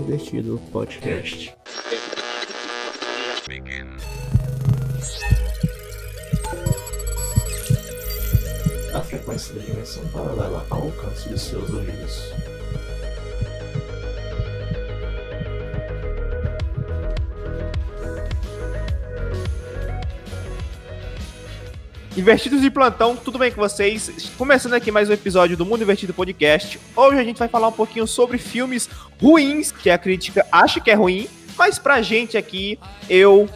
Invertido Podcast. A frequência da dimensão paralela ao alcance de seus ouvidos. Invertidos de plantão, tudo bem com vocês? Começando aqui mais um episódio do Mundo Invertido Podcast. Hoje a gente vai falar um pouquinho sobre filmes ruins, que a crítica acha que é ruim, mas pra gente aqui, eu,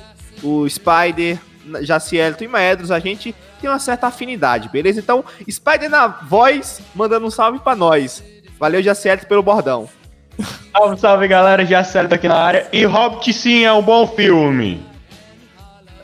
o Spider, Jacielto e Maedros, a gente tem uma certa afinidade, beleza? Então, Spider na voz, mandando um salve pra nós. Valeu, Jacielto, pelo bordão. Salve, salve galera, Jacielto aqui na área. E Hobbit sim é um bom filme.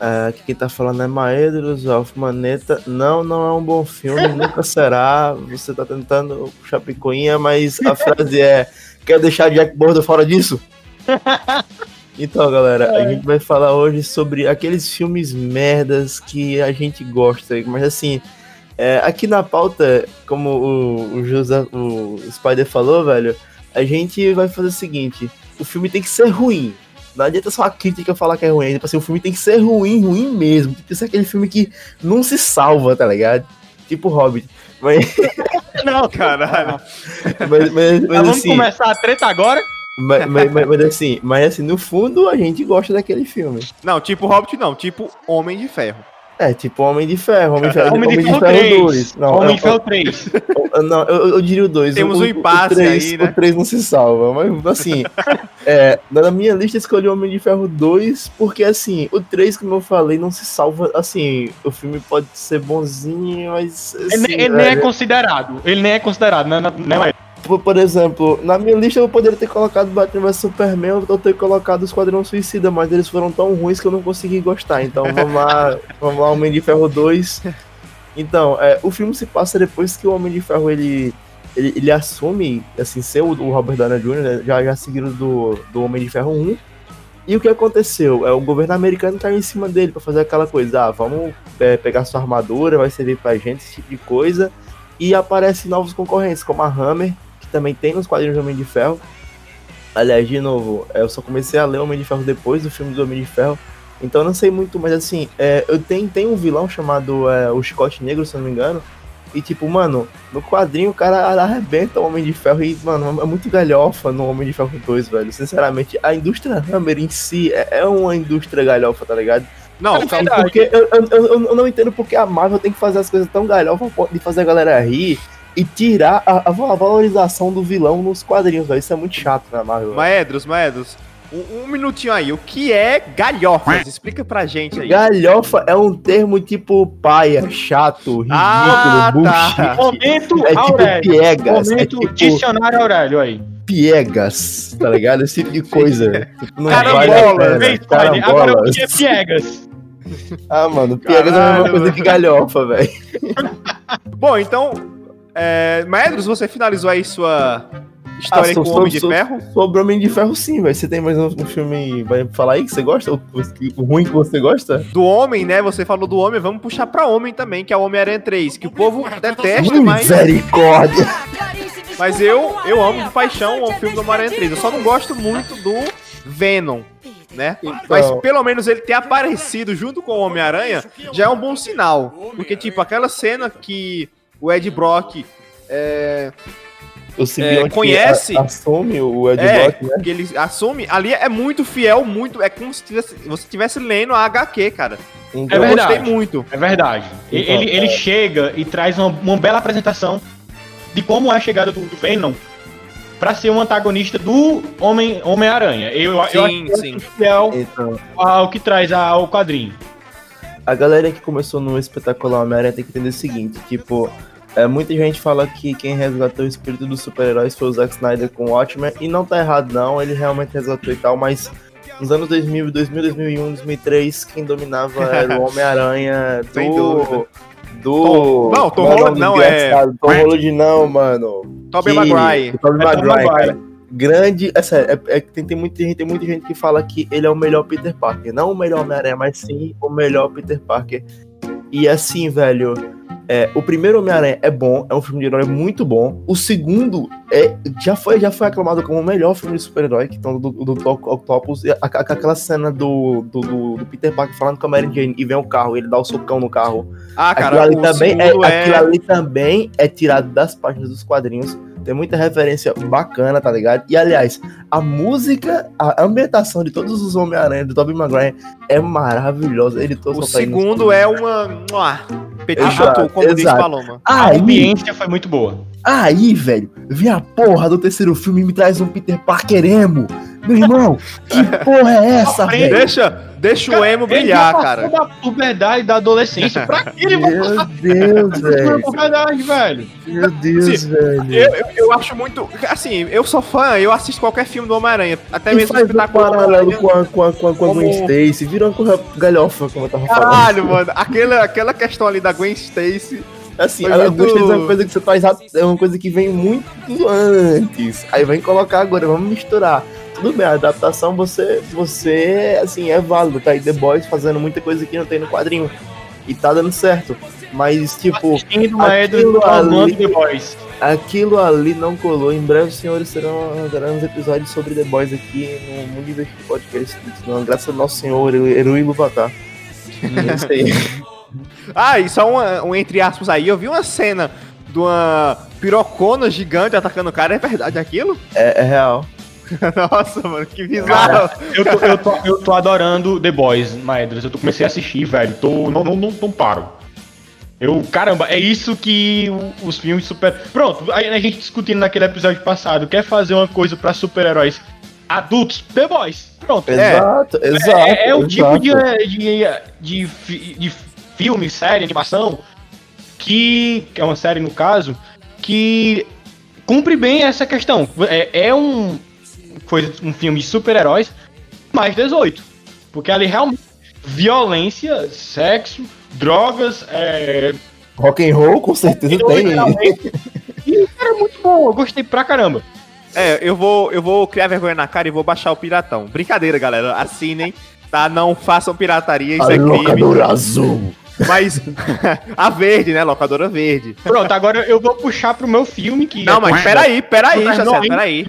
É, aqui quem tá falando é Maedros, Alf Maneta. Não, não é um bom filme, nunca será. Você tá tentando puxar picuinha, mas a frase é: Quer deixar Jack Bordo fora disso? Então, galera, a gente vai falar hoje sobre aqueles filmes merdas que a gente gosta. Mas assim, é, aqui na pauta, como o, o, José, o Spider falou, velho, a gente vai fazer o seguinte: o filme tem que ser ruim. Não adianta só a crítica falar que é ruim. Tipo assim, o filme tem que ser ruim, ruim mesmo. Tem que ser aquele filme que não se salva, tá ligado? Tipo Hobbit. Mas... Não, caralho. mas, mas, mas, Vamos assim, começar a treta agora? mas, mas, mas, mas assim, mas assim, no fundo a gente gosta daquele filme. Não, tipo Hobbit não, tipo Homem de Ferro. É, tipo Homem de Ferro, Homem de Ferro, Homem de Ferro 3. 2. Não, Homem eu- de Ferro 3. eu- não eu, eu diria o 2. Temos o, um impasse o três, aí, né? O 3 não se salva, mas assim, é, na minha lista eu escolhi Homem de Ferro 2, porque assim, o 3, como eu falei, não se salva, assim, o filme pode ser bonzinho, mas assim, Ele, ele nem é velho, considerado. Ele nem é considerado, né? né mas- por, por exemplo, na minha lista eu poderia ter colocado Batman vs Superman ou ter colocado o Esquadrão Suicida, mas eles foram tão ruins que eu não consegui gostar. Então vamos lá, vamos lá, Homem de Ferro 2. Então, é, o filme se passa depois que o Homem de Ferro ele, ele, ele assume, assim, ser o, o Robert Downey Jr., né, já, já seguido do, do Homem de Ferro 1. E o que aconteceu? É, o governo americano caiu em cima dele pra fazer aquela coisa, ah, vamos é, pegar sua armadura, vai servir pra gente, esse tipo de coisa. E aparecem novos concorrentes, como a Hammer, também tem nos quadrinhos do Homem de Ferro. Aliás, de novo, é, eu só comecei a ler Homem de Ferro depois do filme do Homem de Ferro. Então eu não sei muito, mas assim, é, eu tenho, tenho um vilão chamado é, o Scott Negro, se eu não me engano. E tipo, mano, no quadrinho o cara arrebenta o Homem de Ferro e, mano, é muito galhofa no Homem de Ferro 2, velho. Sinceramente, a indústria Hammer em si é, é uma indústria galhofa, tá ligado? Não, É calma. Porque eu, eu, eu- eu não entendo porque a Marvel tem que fazer as coisas tão ponto de fazer a galera rir e tirar a, a valorização do vilão nos quadrinhos, velho. Isso é muito chato na Marvel. Maedros, Maedros, um, um minutinho aí. O que é galhofas? Explica pra gente aí. Galhofa é um termo tipo paia, chato, ridículo, Ah, tá. Momento É tipo Aurélio. piegas, é Momento tipo dicionário Aurélio aí. piegas, tá ligado? Esse tipo de coisa. Tipo, não Carambola, vale a pena. Vem, Spider. Agora o que é piegas? Ah, mano, piegas é a Caralho, mesma coisa mano. que galhofa, velho. Bom, então, é, Maedros, você finalizou aí sua história Ah, com o Homem de Ferro? Sobre Homem de Ferro, sim, velho. Você tem mais um, um filme vai falar aí que você gosta? O, o ruim que você gosta? Do Homem, né? Você falou do Homem, vamos puxar pra Homem também, que é o Homem-Aranha 3, que o povo detesta, mas, Misericórdia! mas eu, eu amo de paixão o filme do Homem-Aranha 3. Eu só não gosto muito do Venom, né? Mas Então, pelo menos ele ter aparecido junto com o Homem-Aranha já é um bom sinal. Porque, tipo, aquela cena que o Ed Brock é, é, conhece- a- assume o Ed É, Brock, né? que ele assume, ali é muito fiel, muito. É como se tivesse, você estivesse lendo a HQ, cara. Então, eu verdade. gostei muito. É verdade. Então, ele, ele chega e traz uma, uma bela apresentação de como é a chegada do, do Venom pra ser um antagonista do Homem- Homem-Aranha. eu, eu Sim, acho sim. fiel então, ao que traz ao quadrinho. a galera que começou no espetacular Homem-Aranha tem que entender o seguinte, tipo, é, muita gente fala que quem resgatou o espírito dos super-heróis foi o Zack Snyder com o Watchmen, e não tá errado não, ele realmente resgatou e tal, mas nos anos 2000, 2000, 2001, 2003, quem dominava era o Homem-Aranha do... Do. Tom- não, Tom é o Holland não, é- desgraçado? Tom Holland não, mano. Tobey Maguire. Tobey É Maguire, cara. Grande. É sério, é, é tem, tem, muita, gente- tem muita gente que fala que ele é o melhor Peter Parker. Não o melhor Homem-Aranha, mas sim o melhor Peter Parker. E assim, velho. É, o primeiro Homem-Aranha é bom, é um filme de herói muito bom. O segundo é, já, foi, já foi aclamado como o melhor filme de super-herói, que então, do, do, do Octopus. A, a, aquela cena do, do, do, Peter Parker falando com a Mary Jane e vem o carro, ele dá o socão no carro. Ah, cara, aquilo ali, também é, é... aquilo ali também é tirado das páginas dos quadrinhos. Tem muita referência bacana, tá ligado? E aliás, a música, a ambientação de todos os Homem-Aranha do Tobey Maguire é maravilhosa. Ele o segundo é uma. Petit chateau, como exato. diz Paloma. Aí, a ambiência foi muito boa. Aí, velho, vem a porra do terceiro filme e me traz um Peter Parker emo. Meu irmão, que porra é essa, velho? Deixa, deixa o emo brilhar, cara. Da puberdade da adolescência. Pra que ele vai Meu Deus, velho. puberdade, velho. Meu Deus, assim, velho. Eu, eu, eu, acho muito. Assim, eu sou fã, eu assisto qualquer filme do Homem-Aranha. Até e mesmo faz um paralelo com a, com a, com a, com a Gwen Stacy. Virou uma coisa galhofa, como eu tava falando. Caralho, mano. Aquela, aquela questão ali da Gwen Stacy. Assim, a muito... Gwen Stacy é uma coisa que você faz é uma coisa que vem muito antes. Aí vem colocar agora, vamos misturar tudo bem, a adaptação você, você, assim, é válido. Tá aí The Boys fazendo muita coisa que não tem no quadrinho. E tá dando certo. Mas, tipo. Aquilo ali, The Boys. aquilo ali não colou. Em breve, senhores serão, uns episódios sobre The Boys aqui no Mundo Investido Podcast. Não, graças ao nosso senhor, Erui Luvatá. ah, e só um, um entre aspas aí. Eu vi uma cena de uma pirocona gigante atacando o cara. É verdade aquilo? É, é real. Nossa, mano, que bizarro. Cara, eu, tô, eu, tô, eu tô adorando The Boys, Maedras. Eu tô, comecei a assistir, velho. Tô, não, não, não, não paro. Eu, caramba, é isso que os filmes super. Pronto, a gente discutindo naquele episódio passado, quer fazer uma coisa para super-heróis adultos? The Boys. Pronto. Exato, é, exato. É, é o tipo de, de, de, de, filme, série, animação, que, que é uma série no caso, que cumpre bem essa questão. É, é um, foi um filme de super-heróis mais 18. Porque ali realmente violência, sexo, drogas, é... rock and roll com certeza tem. E era muito bom, eu gostei pra caramba. É, eu vou, eu vou criar vergonha na cara e vou baixar o Piratão. Brincadeira, galera. Assinem, tá? Não façam pirataria, isso a é crime. azul. Mas a verde, né? Locadora verde. Pronto, agora eu vou puxar pro meu filme que. Não, mas peraí, peraí, já certo, peraí.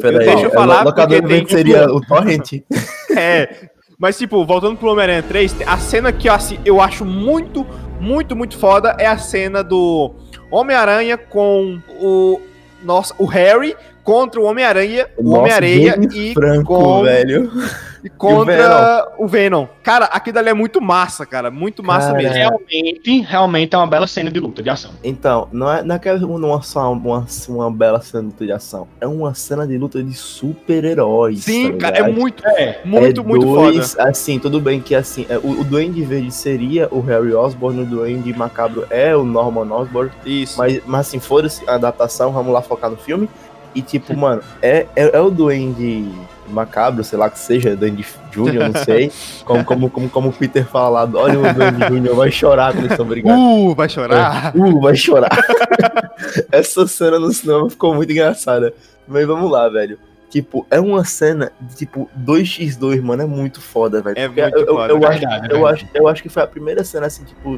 peraí. Deixa eu falar. A locadora verde seria o Torrent. É. Mas, tipo, voltando pro Homem-Aranha 3, a cena que eu, assim, eu acho muito, muito, muito foda é a cena do Homem-Aranha com o. Nossa, o Harry contra o Homem-Aranha, o Homem-Areia e Franco, com, velho. E contra o Venom. o Venom. Cara, aquilo ali é muito massa, cara. Muito massa cara, mesmo. Realmente, realmente é uma bela cena de luta, de ação. Então, não é, não é, é uma, só uma, uma bela cena de luta de ação. É uma cena de luta de super-heróis. Sim, tá cara, é muito, é, muito, é muito dois, foda. Assim, tudo bem que assim, é, o, o Duende Verde seria o Harry Osborn, o Duende Macabro é o Norman Osborn. Isso. Mas, mas assim, foda-se a adaptação, vamos lá focar no filme. E tipo, mano, é, é, é o Duende macabro, sei lá que seja, Duende Júnior, não sei. como, como, como, como o Peter fala lá, olha o Duende Júnior, vai chorar quando estão brigando. Uh, vai chorar. É, uh, vai chorar. Essa cena no cinema ficou muito engraçada. Mas vamos lá, velho. Tipo, é uma cena de tipo 2x2, mano, é muito foda, velho. É muito eu, foda, eu, eu, acho, eu, acho, eu acho que foi a primeira cena, assim, tipo,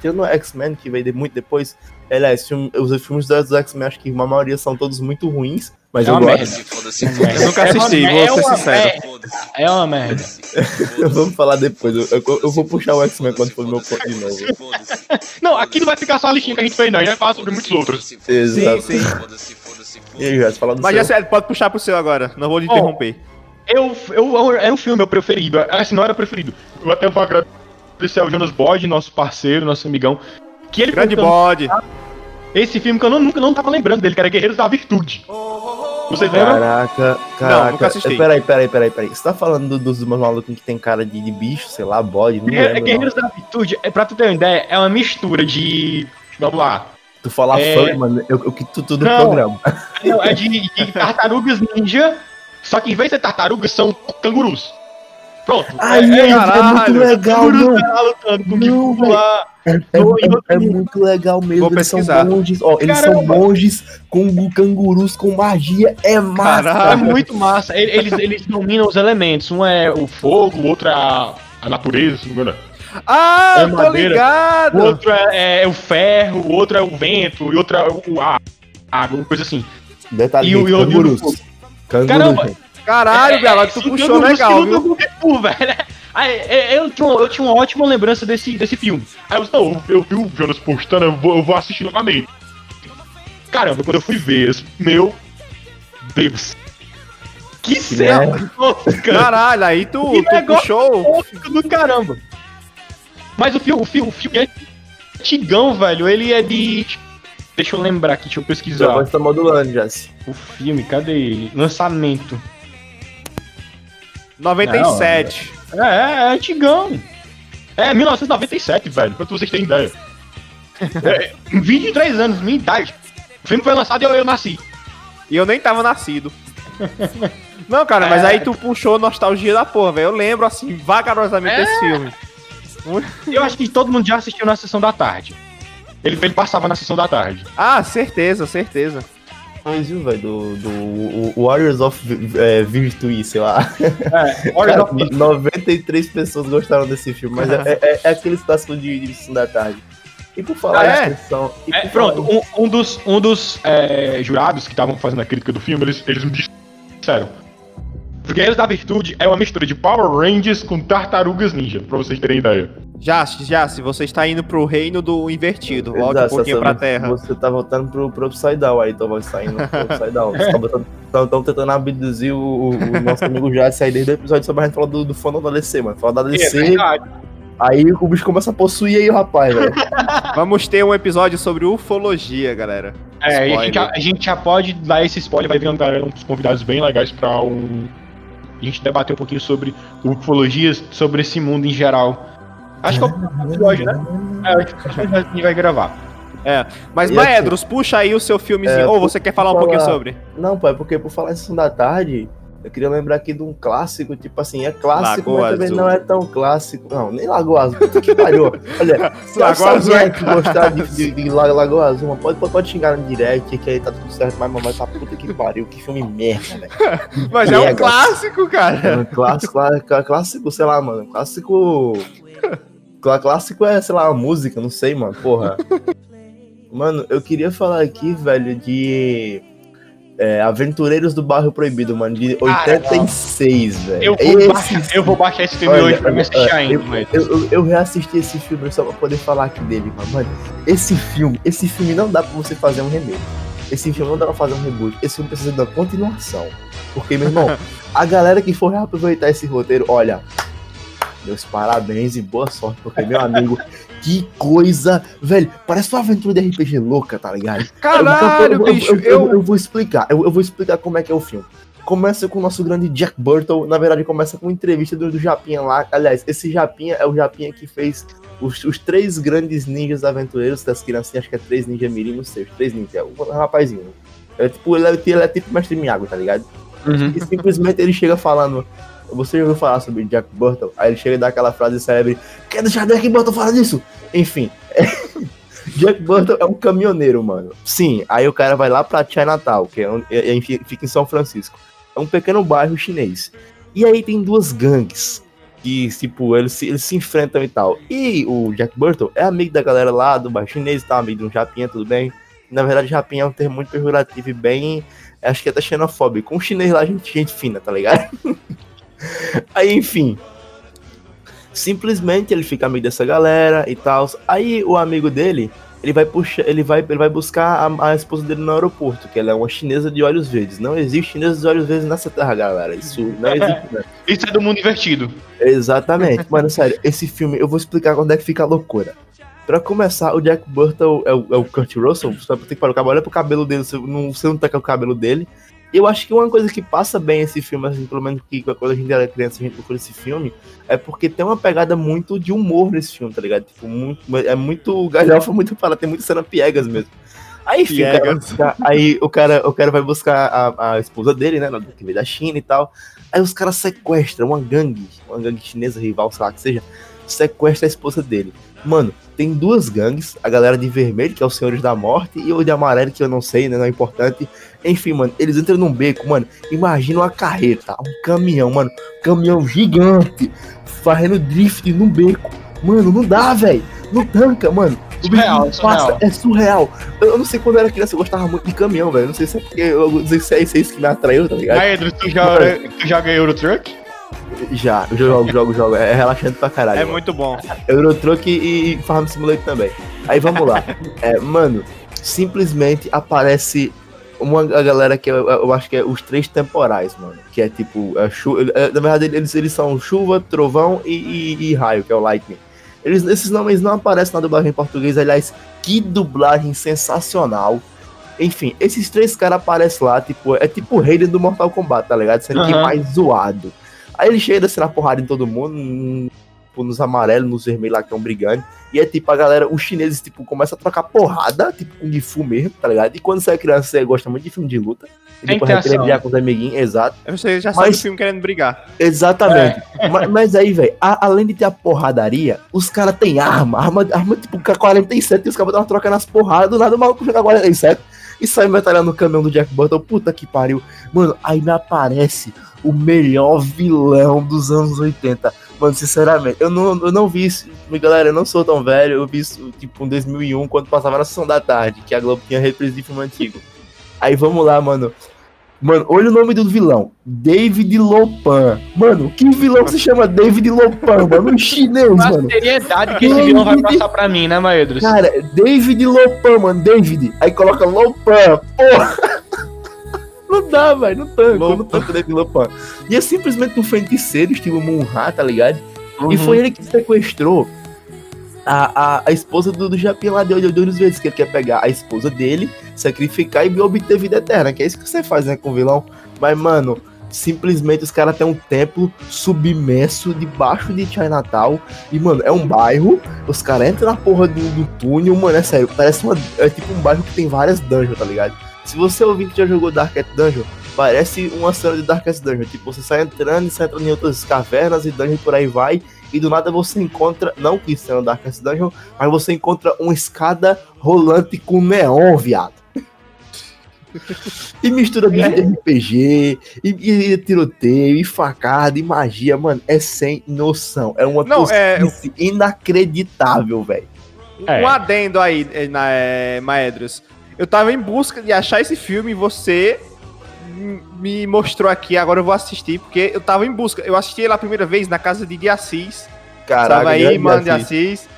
tirando o X-Men, que veio muito depois. Aliás, os filmes dos X-Men, acho que uma maioria são todos muito ruins, mas é eu gosto. Merda. Eu nunca assisti, é vou ser sincero. É uma merda. Vamos falar depois. Eu, eu, eu vou puxar o X-Men quando for meu ponto de novo. Não, aqui não vai ficar só a listinha que a gente fez, não. A gente vai falar sobre muitos outros. Exato. Sim, sim. E aí, Jess, fala do Mas já pode puxar pro seu agora, não vou lhe interromper. Eu, eu, era um filme meu preferido, assim, não era preferido. Eu até vou agradecer ao Jonas Bode, nosso parceiro, nosso amigão. Que ele Grande Bode. Esse filme que eu não, nunca não tava lembrando dele, que era Guerreiros da Virtude. Vocês lembram? Caraca, caraca. Não, nunca assisti. Peraí, peraí, peraí, peraí. Você tá falando dos, dos malucos que tem cara de, de bicho, sei lá, bode? Não é, Guerreiros não. da Virtude, é, pra tu ter uma ideia, é uma mistura de. Vamos lá. Tu fala é... fã, mano, eu, eu quito tudo no programa. Não, é de, de tartarugas ninja, só que em vez de tartarugas, são cangurus. Pronto. Ai, é, é, é muito legal, não. Lutando, não, lá. É, é, é, muito legal mesmo. Vou eles pesquisar. são monges, ó, eles Caramba. são monges com cangurus com magia. É massa. Caramba. É muito massa. Eles, eles dominam os elementos. Um é o fogo, o outro é a, a natureza, se não me engano. Ah, É tô madeira. ligado! O outro é, é o ferro, o outro é o vento, e o outro é o, a água, coisa assim. Detalhe, E o- e o- cangurus. Cangurus, Caramba. Caralho, Bela, tu puxou legal, viu? com Kung Fu, velho. Aí, é, eu, tinha, uma- eu tinha uma ótima lembrança desse, desse filme. Aí eu disse, não, eu vi o Jonas postando, eu vou, eu vou assistir novamente. Caramba, quando eu fui ver, meu Deus. Que cena merda. tosca, Caralho, aí tu, Que tu puxou. do caramba. Mas o filme, o filme, o filme é antigão, velho. Ele é de... Deixa eu lembrar aqui, deixa eu pesquisar. tá modulando, Jess. O filme, cadê ele? Lançamento. 97. É, é, é antigão. É 1997, velho, pra vocês terem ideia. É, 23 anos, minha idade. O filme foi lançado e eu, eu nasci. E eu nem tava nascido. Não, cara, mas É. aí tu puxou nostalgia da porra, velho. Eu lembro, assim, vagarosamente É. desse filme. Eu acho que todo mundo já assistiu na sessão da tarde. Ele, ele passava na sessão da tarde. Ah, certeza, certeza. Mas viu, velho, do, do Warriors of é, Virtue, sei lá. É, Cara, 93 pessoas gostaram desse filme, mas é, é, é aquele clássico de, de sessão da tarde. E por falar Ah, é? em sessão. e É, pronto, um, um dos, um dos é, jurados que estavam fazendo a crítica do filme, eles, eles me disseram. Guerreiros da Virtude é uma mistura de Power Rangers com Tartarugas Ninja, pra vocês terem ideia. Jace, Jace, você está indo pro reino do invertido. Volte um pouquinho pra terra. Você tá voltando pro, pro Upside Down aí, então vai saindo pro Upside Down. Estão tentando abduzir o, o- nosso amigo Jace aí desde o episódio sobre a gente falar do, do fã da DC, mano. Falar da É DC, verdade. aí o bicho começa a possuir aí o rapaz, velho. Vamos ter um episódio sobre ufologia, galera. É, e a gente, a gente já pode dar esse spoiler, vai vir galera, uns convidados bem legais pra um. A gente debater um pouquinho sobre ufologias, sobre esse mundo em geral. Acho que é o próximo episódio, né? É, acho que é o próximo episódio que a gente vai gravar. Mas, E Maedros, puxa aí o seu filmezinho. É, Ou você quer falar um falar- pouquinho sobre? Não, pai, porque por falar em Sessão da Tarde, eu queria lembrar aqui de um clássico, tipo assim, é clássico, Lagoa mas também Azul. não é tão clássico. Não, nem Lagoa Azul, puta que pariu. Olha, se Lagoa Azul é que gostar de, de, de La- Lagoa Azul, pode, pode, pode xingar no direct, que aí tá tudo certo, mas mamãe tá puta que pariu, que filme merda, velho. Mas é um Mega. clássico, cara. É um clássico, clá- clássico, sei lá, mano, clássico... clá- Clássico é, sei lá, uma música, não sei, mano, porra. Mano, eu queria falar aqui, velho, de... é, Aventureiros do Bairro Proibido, mano, de 86, velho. Eu vou, baixar, eu vou baixar esse filme Olha, hoje pra me assistir olha, ainda, eu, mas. eu, eu, eu reassisti esse filme só pra poder falar aqui dele, mano. Mano, esse filme, esse filme não dá pra você fazer um remake. Esse filme não dá pra fazer um reboot. Esse filme precisa de uma continuação. Porque, meu irmão, a galera que for reaproveitar esse roteiro, olha, meus parabéns e boa sorte, porque, meu amigo, que coisa, velho, parece uma aventura de RPG louca, tá ligado? Caralho, eu, eu- bicho. Eu, eu- Eu. eu vou explicar, eu, eu vou explicar como é que é o filme. Começa com o nosso grande Jack Burton, na verdade começa com uma entrevista do, do Japinha lá. Aliás, esse Japinha é o Japinha que fez os, os três grandes ninjas aventureiros das criancinhas, acho que é três ninja mirim, não sei, os três ninjas, o rapazinho. É tipo, ele é, ele é tipo mestre Miyagi, tá ligado? Uhum. E simplesmente ele chega falando. Você já ouviu falar sobre Jack Burton? Aí ele chega e dá aquela frase célebre: Quer deixar Jack Burton falar disso? Enfim. Jack Burton é um caminhoneiro, mano. Sim, aí o cara vai lá pra Chinatown, que é, onde- é- é- fica em São Francisco. É um pequeno bairro chinês. E aí tem duas gangues. Que, tipo, eles se, eles se enfrentam e tal. E o Jack Burton é amigo da galera lá do bairro chinês tal, amigo de um japinha, tudo bem. Na verdade, japinha é um termo muito pejorativo e bem acho que é até xenofóbico. Um chinês lá, gente, gente fina, tá ligado? Aí, enfim. Simplesmente ele fica amigo dessa galera e tal. Aí o amigo dele, ele vai puxar, ele vai, ele vai buscar a, a esposa dele no aeroporto, que ela é uma chinesa de olhos verdes. Não existe chinesa de olhos verdes nessa terra, galera. Isso não existe. né? Isso é do mundo invertido. Exatamente. Mano, sério, esse filme, eu vou explicar quando é que fica a loucura. Pra começar, o Jack Burton é o, é o Kurt Russell, você vai ter que parar o cabelo, olha pro cabelo dele, você não, você não taca o cabelo dele. E eu acho que uma coisa que passa bem esse filme, assim, pelo menos que quando a gente era criança, a gente procura esse filme, é porque tem uma pegada muito de humor nesse filme, tá ligado? Tipo, muito, é muito galhofa, muito para, tem muita cena piegas mesmo. Aí, enfim, o cara buscar- aí o cara, o cara vai buscar a, a esposa dele, né, que veio da China e tal. Aí os caras sequestram uma gangue, uma gangue chinesa rival, sei lá que seja, sequestra a esposa dele. Mano, tem duas gangues, a galera de vermelho, que é os Senhores da Morte, e o de amarelo, que eu não sei, né, não é importante. Enfim, mano, eles entram num beco, mano, imagina uma carreta, um caminhão, mano, caminhão gigante, fazendo drift num beco. Mano, não dá, velho. Não tanca, mano. Surreal, bicho surreal. passa, é surreal. Eu, eu não sei quando eu era criança, eu gostava muito de caminhão, velho. Não sei se é porque eu não sei se é isso que me atraiu, tá ligado? Pedro, tu joga, tu joga Euro Truck? Já, jogo, jogo, jogo. É relaxante pra caralho. É mano. muito bom. Eurotruck e, e Farm Simulator também. Aí vamos lá. É, mano, simplesmente aparece uma a galera que eu, eu acho que é os três temporais, mano. Que é tipo, é chu- é, na verdade eles, eles são chuva, trovão e, e- e raio, que é o lightning. Eles, esses nomes não aparecem na dublagem em português, aliás, que dublagem sensacional. Enfim, esses três caras aparecem lá, tipo, é tipo o Raiden do Mortal Kombat, tá ligado? Sendo que Aham. mais zoado. Aí ele chega assim na porrada em todo mundo, hum, tipo, nos amarelos, nos vermelhos lá que estão brigando. E é tipo, a galera, os chineses, tipo, começam a trocar porrada, tipo, com Kung Fu mesmo, tá ligado? E quando você é criança, você gosta muito de filme de luta. E Tem depois vai brigar com os amiguinhos, exato. Você já sabe Mas- o filme querendo brigar. Exatamente. Mas, mas aí, velho, além de ter a porradaria, os caras têm arma, arma, arma tipo K-47, e os caras estavam trocando as porradas, do nada o maluco joga 47 e sai metralhando no caminhão do Jack Burton. Puta que pariu. Mano, aí me aparece o melhor vilão dos anos 80. Mano, sinceramente, eu não, eu não vi isso. Galera, eu não sou tão velho. Eu vi isso, tipo, em 2001, quando passava na sessão da tarde, que a Globo tinha reprise de filme antigo. Aí vamos lá, mano. Mano, olha o nome do vilão. David Lopan. Mano, que vilão se chama David Lopan, mano? Um chinês, A mano. seriedade que esse vilão vai passar pra mim, né, Maedros? Cara, David Lopan, mano. David. Aí coloca Lopan. Porra. Não dá, velho. Não tanco. Eu não tanco David Lopan. E é simplesmente um feiticeiro, estilo Munha, tá ligado? Uhum. E foi ele que sequestrou a, a, a esposa do, do Japinha lá de duas vezes, que ele quer pegar a esposa dele, sacrificar e obter vida eterna, que é isso que você faz, né, com o vilão. Mas, mano, simplesmente os caras têm um templo submerso debaixo de Chinatown. E, mano, é um bairro, os caras entram na porra do, do túnel, mano, é sério, parece uma. É tipo um bairro que tem várias dungeons, tá ligado? Se você ouvir que já jogou Darkest Dungeon, parece uma cena de Darkest Dungeon. Tipo, você sai entrando e sai entrando em outras cavernas e dungeons por aí vai. E do nada você encontra, não que isso é um Darkest Dungeon, mas você encontra uma escada rolante com neon, viado. E mistura de RPG, e, e tiroteio, e facada, e magia, mano, é sem noção. É uma Não, é- inacreditável, velho. É. Um adendo aí, eh, na, eh, Maedros. Eu tava em busca de achar esse filme e você me mostrou aqui, agora eu vou assistir, porque eu tava em busca. Eu assisti ele a primeira vez na casa de De Assis. Caraca, Tava aí, mano, de Assis.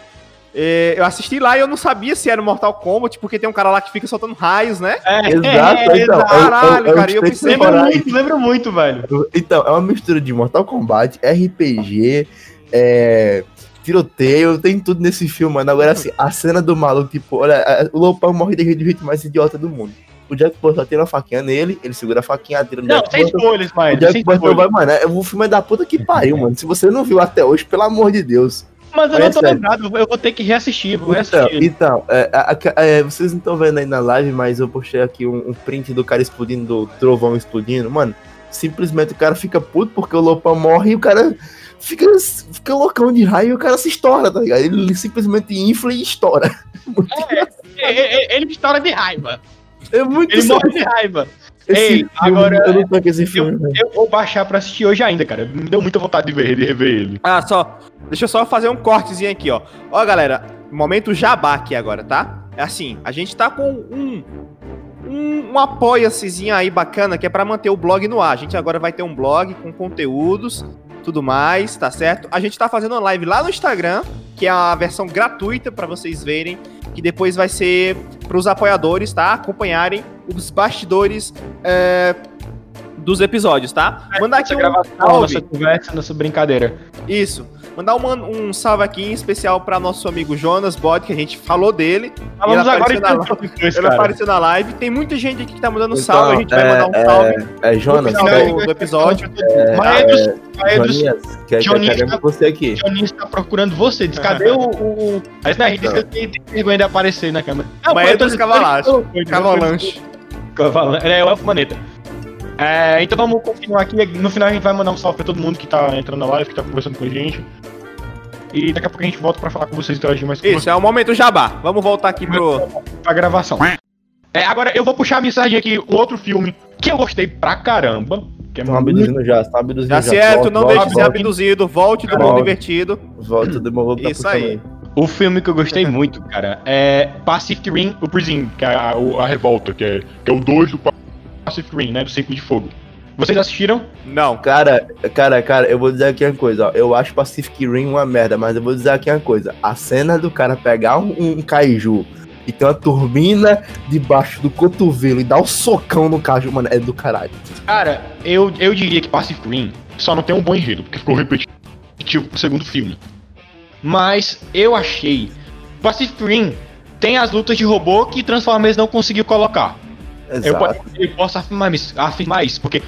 Eh, eu assisti lá e eu não sabia se era Mortal Kombat, porque tem um cara lá que fica soltando raios, né? É, Exato, então. exato. Caralho, é o cara, eu pensei, Lembra muito, lembra muito, velho. Então, é uma mistura de Mortal Kombat, RPG, é, tiroteio, tem tudo nesse filme, mano. Agora, assim, a cena do maluco, tipo, olha, o Lopão morre de jeito mais idiota do mundo. O Jack Burton tira uma faquinha nele, ele segura a faquinha, atira no Não, Jack sem Burton. spoilers, O Maedros, Jack Burton vai, mano, é- o filme é da puta que pariu, mano. Se você não viu até hoje, pelo amor de Deus. Mas eu É não tô sério. lembrado, eu vou ter que reassistir, vou Então, reassistir. então é, a- a- é, vocês não estão vendo aí na live, mas eu postei aqui um, um print do cara explodindo, do trovão explodindo. Mano, simplesmente o cara fica puto porque o Lopan morre e o cara fica, fica loucão de raio e o cara se estoura, tá ligado? Ele simplesmente infla e estoura. É, é, é, Ele estoura de raiva. É muito Ele morre de raiva. Esse Ei, agora, Eu não tô com esse filme, velho. Eu vou baixar pra assistir hoje ainda, cara. Me deu muita vontade de ver, de rever ele. Ah, só. Deixa eu só fazer um cortezinho aqui, ó. Ó, galera, momento jabá aqui agora, tá? É assim, a gente tá com um. Um, um apoia-sezinho aí bacana que é pra manter o blog no ar. A gente agora vai ter um blog com conteúdos, tudo mais, tá certo? A gente tá fazendo uma live lá no Instagram, que é a versão gratuita pra vocês verem, que depois vai ser pros apoiadores, tá? Acompanharem os bastidores é, dos episódios, tá? Mandar aqui Essa um gravação, salve. nossa conversa, nossa brincadeira. Isso. Mandar um, um salve aqui em especial para nosso amigo Jonas Bod, que a gente falou dele. Falamos Ele agora na depois, Ele cara. apareceu na live. Tem muita gente aqui que tá mandando Então, salve. A gente vai é, mandar um salve É, Jonas, no final do, do episódio. Maedros, Maedros, Joninhas, quer, Joninhas quer, quer tá- você aqui. Joninho está procurando você. Diz, cadê o. o... Mas não, a gente disse que ele tem tem vergonha de aparecer na câmera. Maedros eu- Cavalanche. Cavalanche. É, o Elfo Maneta. É, então vamos continuar aqui. No final a gente vai mandar um salve pra todo mundo que tá entrando na live, que tá conversando com a gente. E daqui a pouco a gente volta pra falar com vocês, interagir mais com Isso, é o momento jabá. Vamos voltar aqui pro. pra gravação. É, agora eu vou puxar a mensagem aqui, um outro filme que eu gostei pra caramba. Que é Estão abduzindo já, estão abduzindo Já já. certo, Volta, não volta, deixe de ser abduzido, volte do Volte. mundo invertido. Volta, demorou pra Isso puta aí. O filme que eu gostei muito, cara, é Pacific Rim Uprising, que é a, o- a revolta, que é, que é o 2 do Pacific Rim, né? Do Círculo de Fogo. Vocês assistiram? Não. Cara, cara, cara, eu vou dizer aqui uma coisa, ó. Eu acho Pacific Rim uma merda, mas eu vou dizer aqui uma coisa. A cena do cara pegar um, um kaiju e ter uma turbina debaixo do cotovelo e dar um socão no kaiju, mano, é do caralho. Cara, eu, eu diria que Pacific Rim só não tem um bom enredo, porque ficou repetitivo pro segundo filme. Mas eu achei. Pacific Rim tem as lutas de robô que Transformers não conseguiu colocar. Eu, eu posso afirmar, isso- afirmar isso, porque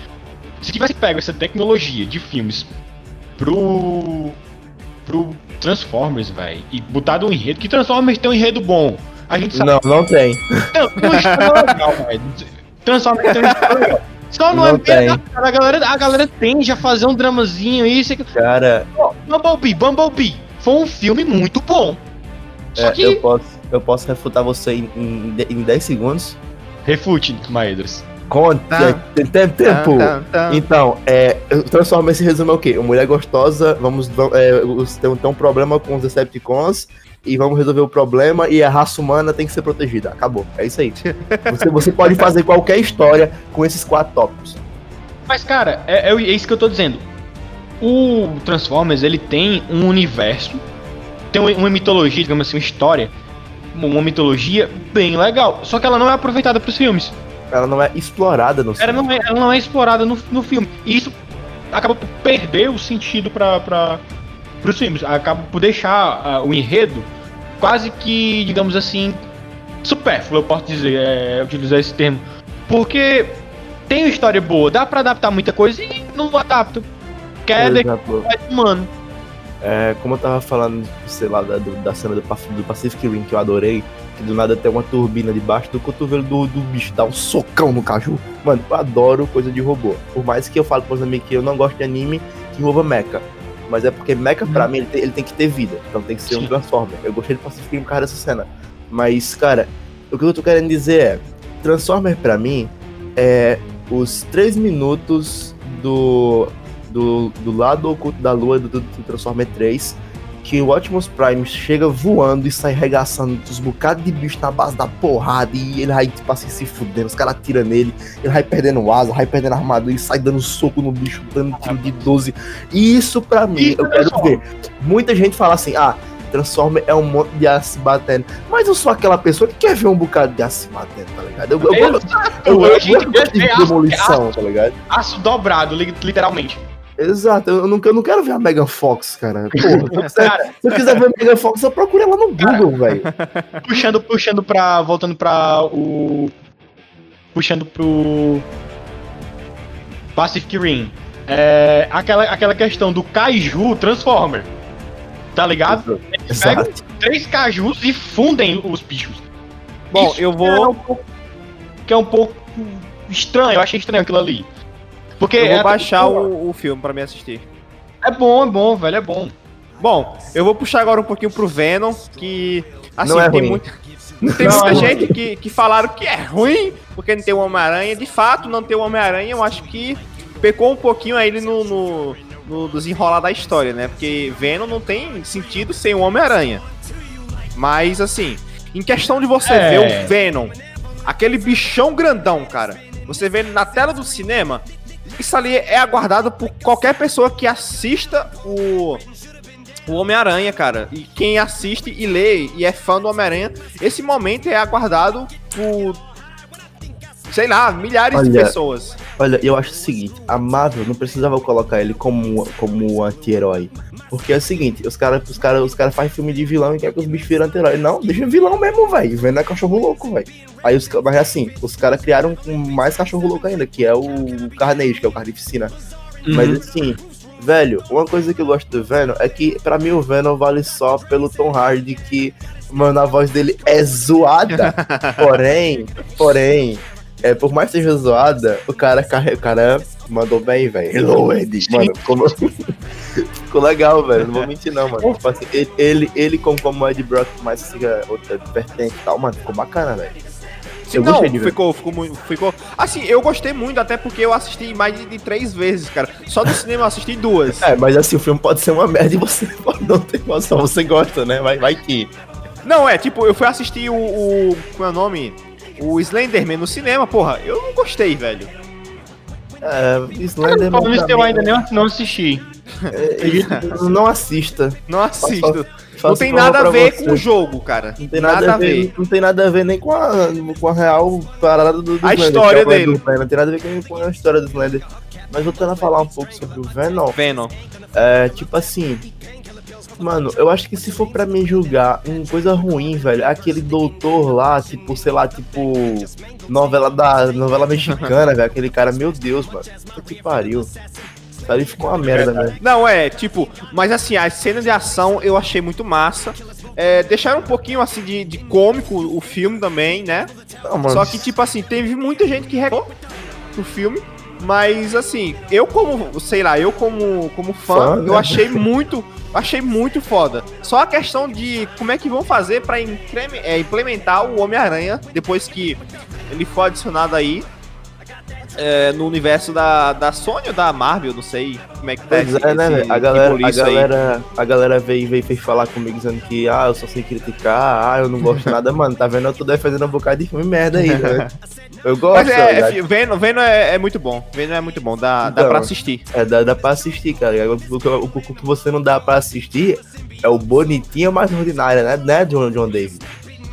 se tivesse pego essa tecnologia de filmes pro. pro Transformers, velho, e botado um enredo, que Transformers tem um enredo bom. A gente sabe. Não, não tem. Não, uma história legal, velho. Transformers tem uma história legal. Só não, é Não tem. verdade, cara. A galera, a galera tende a fazer um dramazinho, isso. Cara, Ó, Bumblebee, Bumblebee. Foi um filme muito bom. Só é, que. eu, posso, eu posso refutar você em, em, em 10 segundos? Refute, Maedras. Conte, Tá. tem tempo. tempo. Tan, tan. Então, é, Transformers se resume ao quê? Uma mulher gostosa, vamos, é, os- tem, um- tem um problema com os Decepticons e vamos resolver o problema e a raça humana tem que ser protegida. Acabou. É isso aí. Você, você pode fazer qualquer história com esses quatro tópicos. Mas, cara, é, é isso que eu tô dizendo. O Transformers, ele tem um universo, tem uma, uma mitologia, digamos assim, uma história, uma mitologia bem legal. Só que ela não é aproveitada pros filmes. Ela não é explorada no Ela não é, ela não é explorada no, no filme. E isso acaba por perder o sentido para para os filmes. Acaba por deixar ah, o enredo quase que, digamos assim, supérfluo, eu posso dizer, é, utilizar esse termo. Porque tem uma história boa, dá pra adaptar muita coisa e não adapta. Quer Exato. humano. É, como eu tava falando, sei lá, da, do- da cena do, do Pacific Rim que eu adorei, que do nada tem uma turbina debaixo do cotovelo do, do bicho, dá um socão no caju. Mano, eu adoro coisa de robô. Por mais que eu falo pros amigos que eu não gosto de anime que envolva mecha. Mas é porque mecha, pra mim, ele tem, ele tem que ter vida. Então tem que ser um. Transformer. Eu gostei de Pacific Rim por causa dessa cena. Mas, cara, o que eu tô querendo dizer é: Transformer pra mim é os três minutos do, do, do lado oculto da lua do, do Transformer 3 que o Optimus Prime chega voando e sai regaçando os bocados de bicho na base da porrada e ele vai, tipo assim, se fudendo, os caras atiram nele, ele vai perdendo asa, vai perdendo armadura e sai dando soco no bicho, dando tiro de 12. E isso pra mim, Isso eu quero ver. Muita gente fala assim, ah, Transformer é um monte de aço batendo. Mas eu sou aquela pessoa que quer ver um bocado de aço batendo, tá ligado? Eu, eu, eu, eu, eu, gente gosto de demolição, tá ligado? Aço dobrado, li- literalmente. Exato, eu não, eu não quero ver a Megan Fox, cara. Porra, se, eu quiser, Cara, se eu quiser ver a Megan Fox, eu procuro ela no Google, velho. puxando, puxando pra. Voltando pra o. Puxando pro. Pacific Rim. É, aquela, aquela questão do Kaiju Transformer. Tá ligado? Eles pegam Exato. três cajus e fundem os bichos. Bom, Isso eu que é vou. um pouco- que é um pouco estranho, eu achei estranho aquilo ali. Porque Eu vou é, baixar o, o filme pra me assistir. é bom, é bom, velho, é bom. Bom, eu vou puxar agora um pouquinho pro Venom, que. Assim, Não é tem, ruim. muito, tem Não, muita é gente que, que falaram que é ruim porque não tem o Homem-Aranha. De fato, não ter o Homem-Aranha, eu acho que pecou um pouquinho aí no, no, no desenrolar da história, né? Porque Venom não tem sentido sem o Homem-Aranha. Mas, assim, em questão de você É. ver o Venom, aquele bichão grandão, cara, você vê na tela do cinema, isso ali é aguardado por qualquer pessoa que assista o, o Homem-Aranha, cara. E quem assiste e lê e é fã do Homem-Aranha, esse momento é aguardado por, sei lá, milhares de Olha, pessoas. Olha, eu acho o seguinte, a Marvel não precisava colocar ele como, como anti-herói. Porque é o seguinte, os caras os cara, os cara fazem filme de vilão e quer que os bichos viram anti-herói. Não, deixa vilão mesmo, velho. Vendo é cachorro louco, velho. Aí os mas assim, os caras criaram mais cachorro louco ainda, que é o Carnage, que é o Carnificina. Mas Uhum. assim, velho, uma coisa que eu gosto do Venom é que pra mim o Venom vale só pelo Tom Hardy, que, mano, a voz dele é zoada. porém, porém, é, por mais que seja zoada, o cara, o cara mandou bem, velho. Hello, Eddie. Mano, como... ficou legal, velho. Não vou mentir, não, mano. Tipo assim, ele, ele, ele como, como Ed Brock, mais siga outra vertente e tal, mano, ficou bacana, velho. Eu não, ficou, ficou muito. Ficou. Assim, eu gostei muito, até porque eu assisti mais de, de três vezes, cara. Só do cinema eu assisti duas. É, mas assim, o filme pode ser uma merda e você pode não ter noção, você gosta, né? Vai, vai que. Não, é, tipo, eu fui assistir o. o como é o nome? O Slenderman no cinema, porra, eu não gostei, velho. É, Slender Falando isso, eu ainda nem não assisti. não assista. Não assisto. Faço não tem nada a ver você. com o jogo, cara. Não tem nada, a ver, Não tem nada a ver nem com a, com a real parada do, do A Slender, história é o dele. Venom. Não tem nada a ver com- com a história do Slender. Mas voltando a falar um pouco sobre o Venom, Venom. é tipo assim. Mano, eu acho que se for pra me julgar uma coisa ruim, velho, é aquele doutor lá, tipo, sei lá, tipo. Novela da. novela mexicana, velho. Aquele cara, meu Deus, mano. Que pariu. Ali ficou uma merda, velho. Não, é, tipo, mas assim, as cenas de ação eu achei muito massa. É, deixaram um pouquinho assim de, de cômico o filme também, né? Não, mano. Só que, tipo assim, teve muita gente que reclamou do filme. Mas assim, eu como, sei lá, eu como, como fã, Fã, eu né? achei muito, achei muito foda. Só a questão de como é que vão fazer pra increme- é, implementar o Homem-Aranha depois que ele for adicionado aí é, no universo da, da Sony ou da Marvel, não sei como é que tá Pois esse- é, né? A galera, a rebuliço aí. galera, a galera veio, veio, veio falar comigo dizendo que, ah, eu só sei criticar, ah, eu não gosto de nada, mano. Tá vendo? Eu tô defendendo um bocado de filme merda aí, velho. Eu gosto, Mas é, tá é, fi- Venom, Venom é, é muito bom. Venom é muito bom, dá, dá Então. pra assistir. É, dá, dá pra assistir, cara. O, o, o- o que você não dá pra assistir é o bonitinho mais ordinário, né, né John, John David?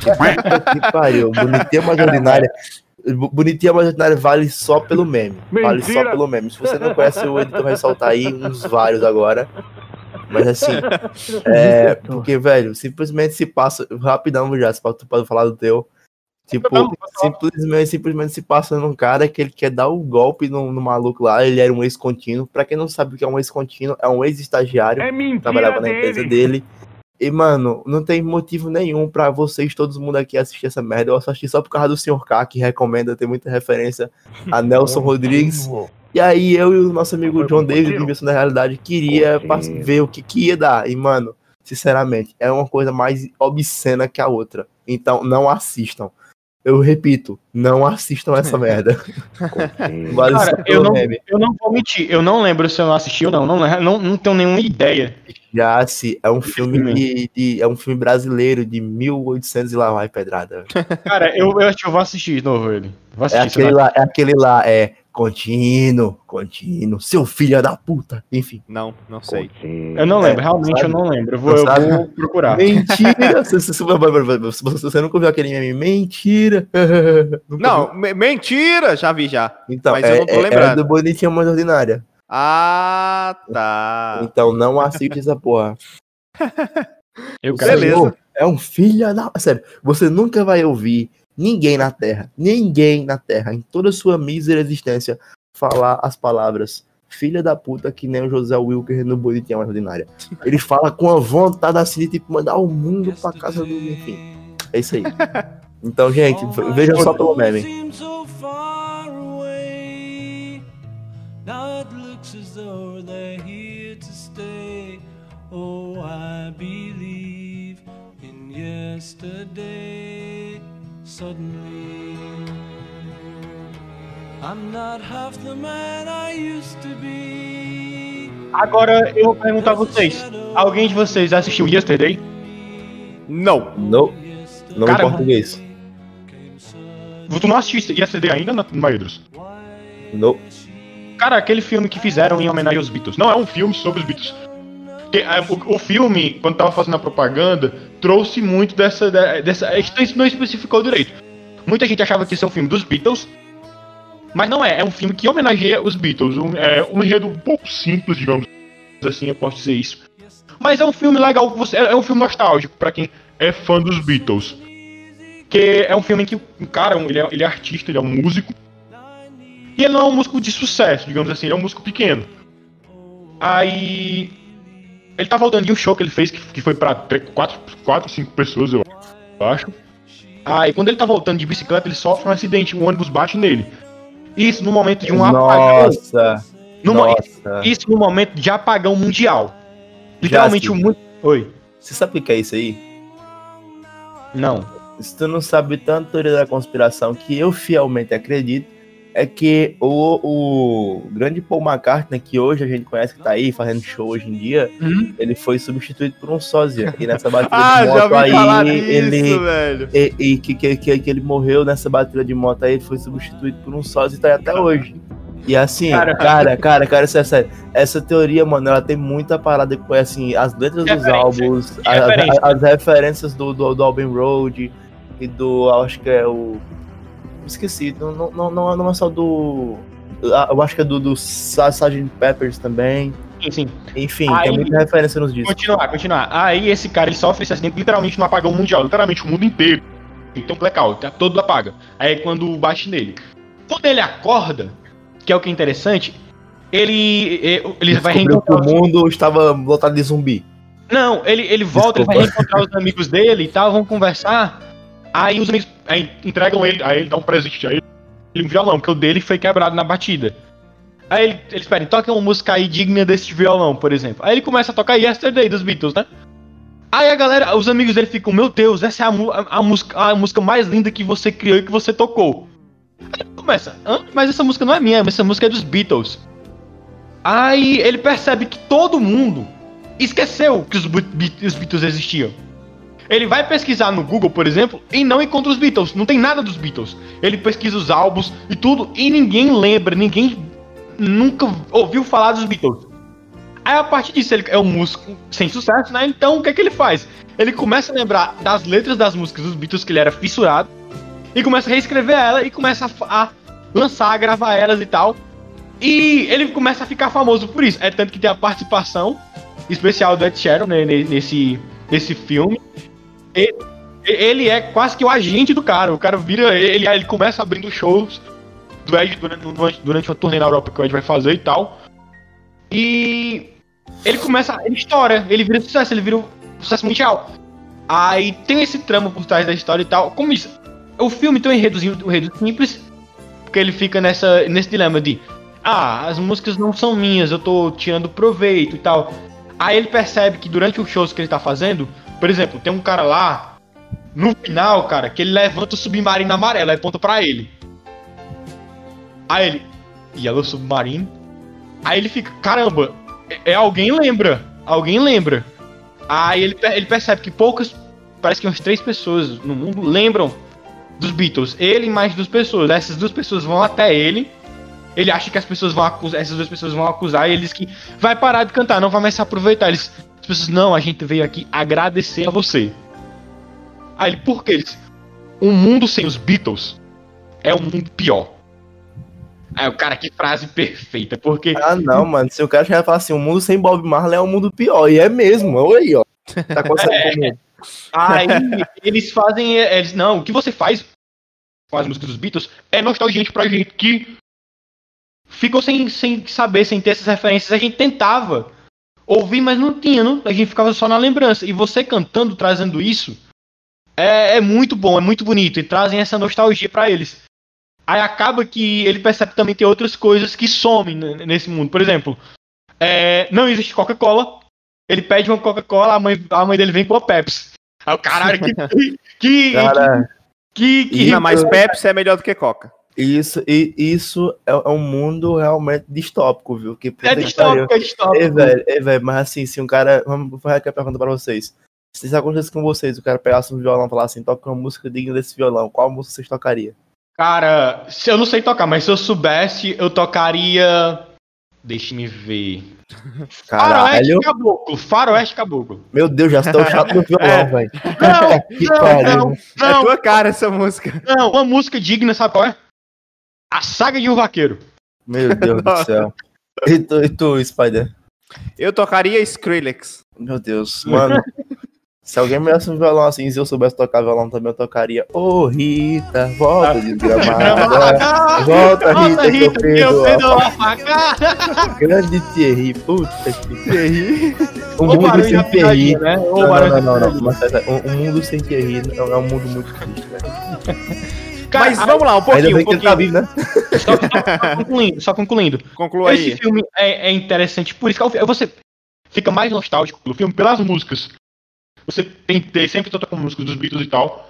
Que pariu, bonitinho mais ordinário. Bonitinho mais ordinário vale só pelo meme. Vale só Mentira. pelo meme. Se você não conhece, o editor vai soltar aí uns vários agora. Mas assim, é. Porque, velho, simplesmente se passa. Rapidão, já, se tu pode falar do teu. Tipo, falar. simplesmente, simplesmente se passa num cara que ele quer dar o golpe no, no maluco lá. Ele era um ex-contínuo. Pra quem não sabe o que é um ex-contínuo, é um ex-estagiário É mentira trabalhava na empresa dele. dele. E, mano, não tem motivo nenhum pra vocês, todo mundo aqui, assistir essa merda. Eu assisti só por causa do Sr. K, que recomenda, tem muita referência a Nelson Rodrigues. E aí eu e o nosso amigo John David, do Invenção da Realidade, queria ver o que, que ia dar. E, mano, sinceramente, é uma coisa mais obscena que a outra. Então, não assistam. Eu repito, não assistam essa merda. Cara, eu não, eu não vou mentir, eu não lembro se eu não assisti ou não, não, não, não tenho nenhuma ideia. Já se é um filme de, de- é um filme brasileiro de 1800 e lá vai pedrada. Cara, eu, eu acho que eu vou assistir de novo ele. Vou É assistir, aquele lá, é aquele lá, é contínuo, contínuo, seu filho da puta. Enfim. Não, não sei. Eu não lembro, É, realmente sabe? eu não lembro. Eu vou, eu vou procurar. Mentira! você, você, nunca viu aquele meme? Mentira! Não, mentira! Já vi já. então, mas é, eu não tô é- é lembrando. do Bonitinho Mais Ordinária. Ah, tá. Então não assiste essa porra. Eu Beleza. É um filho da. Sério, você nunca vai ouvir ninguém na Terra, ninguém na Terra, em toda a sua mísera existência, falar as palavras filha da puta que nem o José Wilker no Bonitinha Mais Ordinária. Ele fala com a vontade assim de tipo, mandar o mundo pra casa do. Enfim. É isso aí. Então, gente, vejam só pelo meme. They're here to stay. Oh, I believe in yesterday. Suddenly, I'm not half the man I used to be. Agora eu vou perguntar a vocês. Alguém de vocês assistiu Yesterday? Não. No, não em português. Tu não assistiu Yesterday ainda, Maedros? No. Cara, aquele filme que fizeram em homenagem aos Beatles. Não é um filme sobre os Beatles. É, o, o filme, quando tava fazendo a propaganda, trouxe muito dessa. dessa isso não especificou direito. Muita gente achava que isso é um filme dos Beatles. Mas não é, é um filme que homenageia os Beatles. Um, é um enredo um pouco simples, digamos assim, eu posso dizer isso. Mas é um filme legal, é um filme nostálgico pra quem é fã dos Beatles. Que é um filme em que o cara, ele é, ele é artista, ele é um músico. E ele não é um músico de sucesso, digamos assim, ele é um músico pequeno. Aí. Ele tá voltando de um show que ele fez, que, que foi pra 4, 4, 5 pessoas, eu acho. Aí quando ele tá voltando de bicicleta, ele sofre um acidente, um ônibus bate nele. Isso no momento de um apagão. Nossa! No mo- Nossa! Isso no momento de apagão mundial. Literalmente Já o mundo. Oi. Você sabe o que é isso aí? Não. se tu não sabe tanto teoria da conspiração que eu fielmente acredito, é que o, o grande Paul McCartney, que hoje a gente conhece que tá aí fazendo show hoje em dia, Hum? ele foi substituído por um sósia. E nessa batida Ah, de moto aí, disso, ele. velho. E, e que, que, que, que ele morreu nessa batida de moto aí, ele foi substituído por um sósia e tá aí até hoje. E assim, Cara. cara, cara, cara, isso é sério. Essa teoria, mano, ela tem muita parada com assim, as letras dos álbuns, a- a- referência. as referências do, do, do Alban Road e do. Acho que é o. Esqueci, não, não, não, não, é só do. ah, Eu acho que é do, do Sgt. Peppers também. Sim, sim. Enfim, Aí- tem muita referência nos discos. Continuar, continuar. Aí esse cara ele sofre esse acidente literalmente no apagão mundial, literalmente o mundo inteiro. Então blackout, tá? todo apaga. Aí é quando bate nele. Quando ele acorda, que é o que é interessante, ele ele, ele vai reencontrar o os... mundo estava lotado de zumbi. Não, ele, ele volta, ele vai Desculpa. reencontrar os amigos dele e tal, vão conversar. Aí os amigos aí entregam ele, aí ele dá um presente a ele, um violão, porque o dele foi quebrado na batida. Aí ele, eles pedem, toca uma música aí digna desse violão, por exemplo. Aí ele começa a tocar Yesterday dos Beatles, né? Aí a galera, os amigos dele ficam, meu Deus, essa é a, a- a música, a música mais linda que você criou e que você tocou. Aí ele começa, Hã? mas essa música não é minha, essa música é dos Beatles. Aí ele percebe que todo mundo esqueceu que os Beatles existiam. Ele vai pesquisar no Google, por exemplo, e não encontra os Beatles. Não tem nada dos Beatles. Ele pesquisa os álbuns e tudo, e ninguém lembra, ninguém nunca ouviu falar dos Beatles. Aí a partir disso, ele é um músico sem sucesso, né? Então o que é que ele faz? Ele começa a lembrar das letras das músicas dos Beatles que ele era fissurado, e começa a reescrever ela e começa a, a lançar, a gravar elas e tal. E ele começa a ficar famoso por isso. É tanto que tem a participação especial do Ed Sheeran né, ne- nesse, nesse filme. E- Ele é quase que o agente do cara. O cara vira. Ele, ele começa abrindo shows do Ed durante, durante, uma turnê na Europa que o Ed vai fazer e tal. E ele começa. Ele estoura, ele vira sucesso, ele vira um sucesso mundial. Aí tem esse trama por trás da história e tal. Como isso? O filme tem um enredozinho, um enredo simples, porque ele fica nessa, nesse dilema de ah, as músicas não são minhas, eu tô tirando proveito e tal. Aí ele percebe que durante os shows que ele tá fazendo, por exemplo, tem um cara lá, no final, cara, que ele levanta o submarino amarelo, aí aponta pra ele. Aí ele, Yellow Submarine? Aí ele fica, caramba, é, é alguém lembra, alguém lembra. Aí ele, ele percebe que poucas, parece que umas três pessoas no mundo lembram dos Beatles. Ele e mais duas pessoas. Essas duas pessoas vão até ele. Ele acha que as pessoas vão acusar, essas duas pessoas vão acusar e ele diz que vai parar de cantar, não vai mais se aproveitar. Eles, pessoas, não, a gente veio aqui agradecer a você. Aí ele, por que eles? Um mundo sem os Beatles é um mundo pior. Aí o cara, que frase perfeita, porque Ah, não, mano. Se o cara chegar e falar assim, o mundo sem Bob Marley é um mundo pior. E é mesmo, olha aí, ó. Tá comigo. Aí eles fazem. Eles, não, o que você faz com as músicas dos Beatles é nostalgia pra gente que ficou sem, sem saber, sem ter essas referências. A gente tentava ouvir, mas não tinha, não, a gente ficava só na lembrança. E você cantando, trazendo isso, é, é muito bom, é muito bonito. E trazem essa nostalgia pra eles. Aí acaba que ele percebe que também tem outras coisas que somem nesse mundo. Por exemplo, é, não existe Coca-Cola. Ele pede uma Coca-Cola, a mãe, a mãe dele vem com a Pepsi. Aí o caralho, que. que, Cara, que, que, E- Não, mas Pepsi é melhor do que Coca. Isso, e, isso é, é um mundo realmente distópico, viu? Que é distópico, é distópico. velho, ei, velho, mas assim, se um cara. Vamos vou fazer aqui a pergunta pra vocês. Se isso acontecesse com vocês, o cara pegasse um violão e falasse assim, toca uma música digna desse violão, qual música vocês tocariam? Cara, se eu não sei tocar, mas se eu soubesse, eu tocaria. Deixa-me ver. Caralho, Faroeste Caboclo. Faroeste Caboclo. meu Deus, já estou chato no violão, É. velho. Não, não, pariu. não, É não, tua cara essa música. não. Uma música digna, sabe qual é? A Saga de um Vaqueiro. Meu Deus do céu. E tu, e tu, Spider? Eu tocaria Skrillex. Meu Deus, mano. Se alguém me desse um violão assim, se eu soubesse tocar violão também, eu tocaria. Ô, Rita, volta desgramada. Volta, Rita, que eu que eu perdo. perdo a facada. Grande Thierry, puta que Thierry. Um Ô, mundo sem da Thierry. né? Não, não, não, da não, não. Mas, é, um, um mundo sem Thierry é um mundo muito triste, velho. Cara, Mas vamos lá, um Ainda pouquinho, um que ele tá pouquinho. vivo, né? Só, só concluindo, só concluindo. Conclua Esse aí. filme é, é interessante, por isso que você fica mais nostálgico pelo filme pelas músicas. Você tem, tem sempre toca com músicas dos Beatles e tal.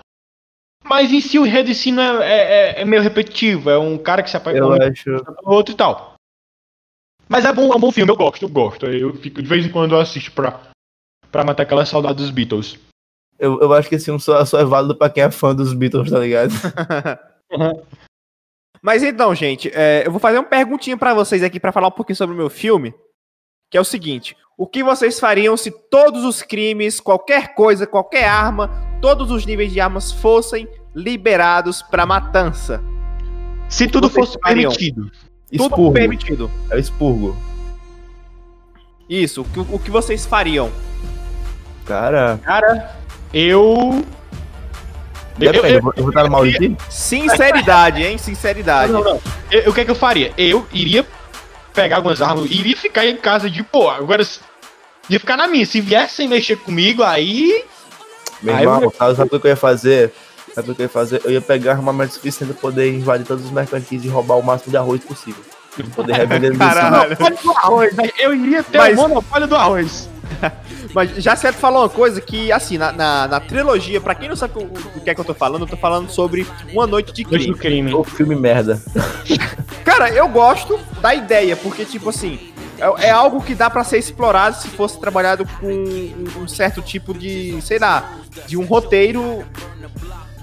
Mas em si o não é, é, é- é meio repetitivo. É um cara que se apaixona acho. pelo outro e tal. Mas é bom, é um bom filme, eu gosto, eu gosto. Eu fico, de vez em quando eu assisto pra, pra matar aquela saudade dos Beatles. Eu, eu acho que esse filme só, só é válido pra quem é fã dos Beatles, tá ligado? Mas então, gente, é, eu vou fazer uma perguntinha pra vocês aqui pra falar um pouquinho sobre o meu filme, que é o seguinte: o que vocês fariam se todos os crimes, qualquer coisa, qualquer arma, todos os níveis de armas fossem liberados pra matança? Se tudo fosse fariam? permitido. Tudo Expurgo. permitido. É o expurgo. Isso, o que, o que vocês fariam? Cara, Cara, eu. depende, eu- eu, vou, eu estar no Maurício? Sinceridade, hein? Sinceridade. Não, não. Eu- o que é que eu faria? Eu iria pegar algumas armas, iria ficar em casa de pô. Agora, ia ficar na minha. Se viessem mexer comigo, aí. Meu eu- irmão, sabe, sabe o que eu ia fazer? Sabe o que eu ia fazer? Eu ia pegar armamento suficiente pra poder invadir todos os mercantis e roubar o máximo de arroz possível. Pra poder revender Caralho. Arroz, né? Eu iria ter Mas- o monopólio do arroz. Mas já certo falou uma coisa que, assim, na, na, na trilogia, pra quem não sabe o, o que é que eu tô falando, eu tô falando sobre Uma Noite de Noite Crime. do crime. O filme merda. Cara, eu gosto da ideia, porque, tipo assim, é, é algo que dá pra ser explorado se fosse trabalhado com um, um certo tipo de, sei lá, de um roteiro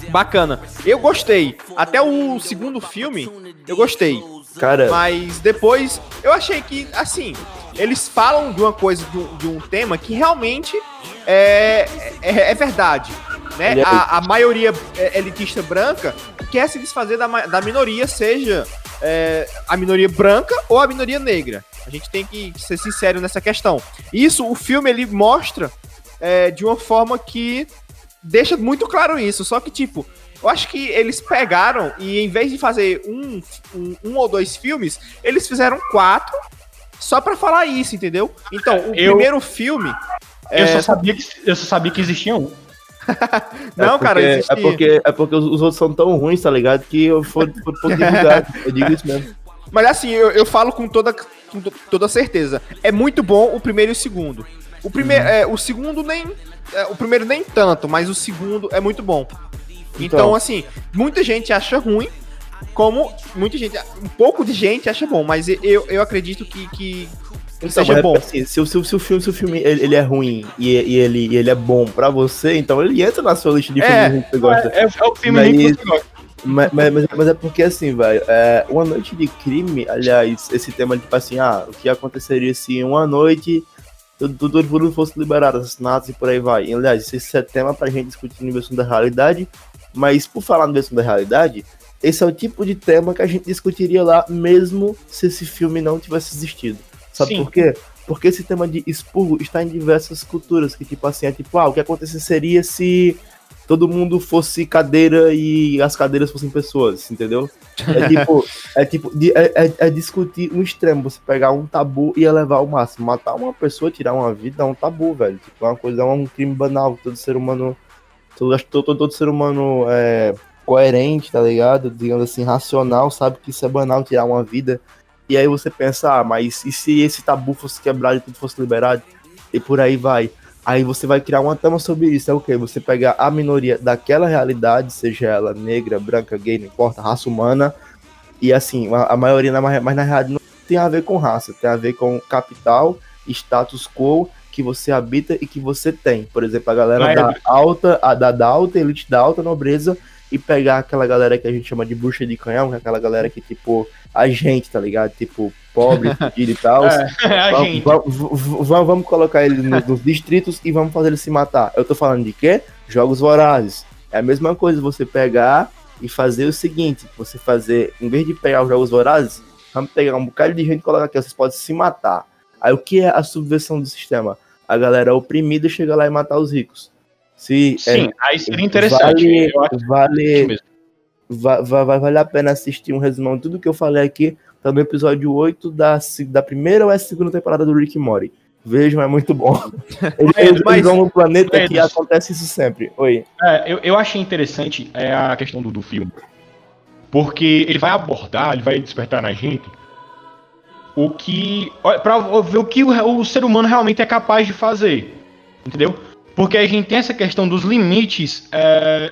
bacana. Eu gostei. Até o segundo filme, eu gostei. Cara, Mas depois, eu achei que, assim, eles falam de uma coisa, de um, de um tema que realmente é, é, é verdade. Né? É- A, a maioria é, elitista branca quer se desfazer da, da minoria, seja é, a minoria branca ou a minoria negra. A gente tem que ser sincero nessa questão. Isso, o filme, ele mostra é, de uma forma que deixa muito claro isso. Só que, tipo, eu acho que eles pegaram e em vez de fazer um, um, um ou dois filmes, eles fizeram quatro só pra falar isso, entendeu? Então, o Eu- primeiro filme. Eu, é, só sabia que, eu só sabia que existia um. Não, é cara, porque, existe- é porque É porque os, os outros são tão ruins, tá ligado? Que eu for, for, for divulgar. Eu digo isso mesmo. Mas assim, eu, eu falo com toda, com to- toda certeza. É muito bom o primeiro e o segundo. O, primeiro, Uhum. é, o segundo nem. é, o primeiro nem tanto, mas o segundo é muito bom. Então, Então. assim, muita gente acha ruim, como muita gente. Um pouco de gente acha bom, mas eu, eu acredito que, que, Então, seja é bom. assim, se, o- se, se o filme, se o filme ele, ele é ruim e, e ele, ele é bom pra você, então ele entra na sua lista de É, filmes que você gosta. É, é o filme Mas- ruim que você gosta. Mas, mas, mas- mas é porque assim, velho, é, uma noite de crime, aliás, esse tema, tipo assim, ah, o que aconteceria se uma noite tudo, tudo fosse liberado, assassinatos e por aí vai. E, aliás, esse é tema pra gente discutir no versão da realidade, mas por falar no versão da realidade, esse é o tipo de tema que a gente discutiria lá, mesmo se esse filme não tivesse existido. Sabe Sim. por quê? Porque esse tema de expurgo está em diversas culturas, que tipo assim, é tipo, ah, o que aconteceria se todo mundo fosse cadeira e as cadeiras fossem pessoas, entendeu? É tipo, é, tipo é, é- é discutir um extremo, você pegar um tabu e elevar ao máximo. Matar uma pessoa, tirar uma vida é um tabu, velho. Tipo, é uma coisa, é um crime banal, que todo ser humano. Todo, acho que todo, todo, todo ser humano é coerente, tá ligado? Digamos assim, racional, sabe que isso é banal tirar uma vida. E aí você pensa, ah, mas e se esse tabu fosse quebrado e tudo fosse liberado? E por aí vai. Aí você vai criar uma trama sobre isso. É o quê? Você pegar a minoria daquela realidade, seja ela negra, branca, gay, não importa, raça humana. E assim, a, a maioria, mas na realidade não tem a ver com raça, tem a ver com capital, status quo que você habita e que você tem. Por exemplo, a galera Mas- da alta, a da, da alta elite, da alta nobreza, e pegar aquela galera que a gente chama de bucha de canhão, que é aquela galera que, tipo, a gente, tá ligado? Tipo, pobre, fudido e tal. É, a Vamos- vamos, vamos- vamos colocar ele no- nos distritos e vamos fazer ele se matar. Eu tô falando de quê? Jogos vorazes. É a mesma coisa você pegar e fazer o seguinte: você fazer, em vez de pegar os jogos vorazes, vamos pegar um bocado de gente e colocar aqui, vocês podem se matar. Aí o que é a subversão do sistema? A galera oprimida chega lá e matar os ricos. Se é, Sim, aí seria interessante. Vale, Eu acho vale, mesmo. vai, vai, vai valer a pena assistir um resumão de tudo que eu falei aqui. Tá no episódio 8 da, da primeira ou é segunda temporada do Rick Morty. Vejam, é muito bom. Eles, eles mas- vão no planeta que Mas- acontece isso sempre. Oi. É, eu, eu achei interessante é, a questão do, do filme. Porque ele vai abordar, ele vai despertar na gente o que. Pra ver o que o, o ser humano realmente é capaz de fazer. Entendeu? Porque a gente tem essa questão dos limites é,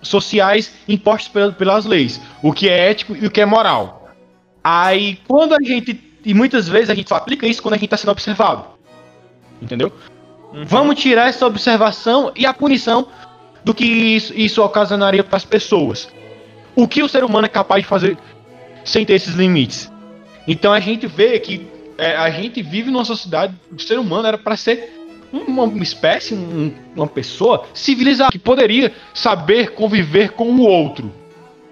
sociais impostos pel- pelas leis, o que é ético e o que é moral. Aí, quando a gente. E muitas vezes a gente só aplica isso quando a gente está sendo observado. Entendeu? Vamos tirar essa observação e a punição do que isso, isso ocasionaria para as pessoas. O que o ser humano é capaz de fazer sem ter esses limites? Então a gente vê que é, a gente vive numa sociedade, o ser humano era para ser uma, espécie, um- uma pessoa civilizada, que poderia saber conviver com o outro.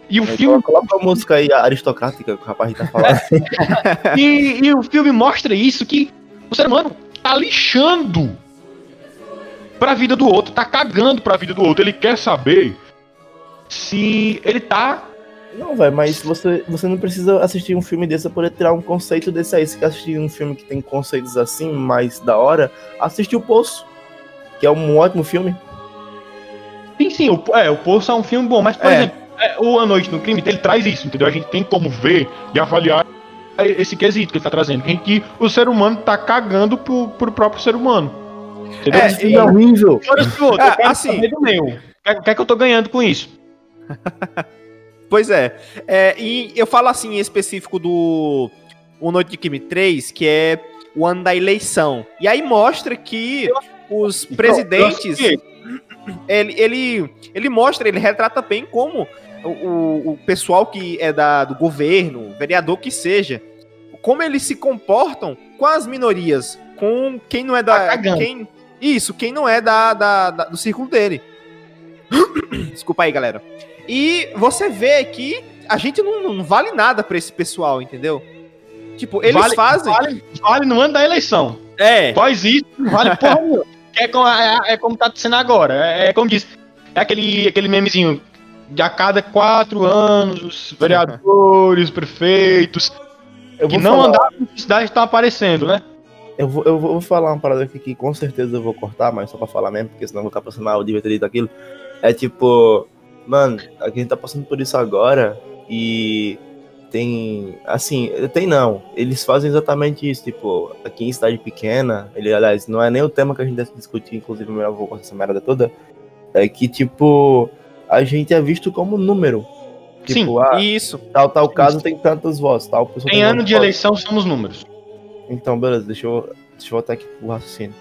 E o filme Coloca a música aí aristocrática que o rapaz tá falando. e, e o filme mostra isso que o ser humano tá lixando pra vida do outro, tá cagando pra vida do outro. Ele quer saber se ele tá. Não, velho, mas você, você não precisa assistir um filme desse pra poder tirar um conceito desse aí. Se quer assistir um filme que tem conceitos assim, mais da hora, assiste o Poço, que é um ótimo filme. Sim, sim, o, é, o Poço é um filme bom, mas, por É. exemplo, é, o A Noite no Crime, ele traz isso, entendeu? A gente tem como ver e avaliar esse quesito que ele tá trazendo. Em que o ser humano tá cagando pro, pro próprio ser humano. Entendeu? É, Esse filme é horrível. Outro, É, eu quero assim- saber do meu. O que, que é que eu tô ganhando com isso? Pois é. É, E eu falo assim em específico do O Noite de Crime 3, que é o ano da eleição. E aí mostra que os presidentes. Eu- eu- ele, ele, ele mostra, ele retrata bem como o, o, o pessoal que é da, do governo, vereador que seja, como eles se comportam com as minorias, com quem não é da. Tá quem, isso, quem não é da, da- da- do círculo dele. Desculpa aí, galera. E você vê que a gente não, não vale nada pra esse pessoal, entendeu? Tipo, eles Vale- fazem. Vale, vale no ano da eleição. É. Após isso, vale porra. É como, é, é como tá sendo agora. É, é como diz. É aquele, aquele memezinho. De a cada quatro anos, os vereadores, prefeitos, Eu que não falar- andavam na cidade estão aparecendo, né? Eu vou, eu vou falar uma parada aqui que com certeza eu vou cortar, mas só pra falar mesmo, porque senão eu vou ficar passando mal, eu devia ter dito aquilo. É tipo, mano, a gente tá passando por isso agora e tem. Assim, tem não. Eles fazem exatamente isso, tipo, aqui em cidade pequena, ele, aliás, não é nem o tema que a gente deve discutir, inclusive eu vou cortar essa merda toda. É que, tipo, a gente é visto como número. Tipo, ah, Isso. tal, tal caso tem tantos votos, tal pessoa Em tem ano de votos. eleição somos números. Então, beleza, deixa eu, deixa eu voltar aqui pro raciocínio.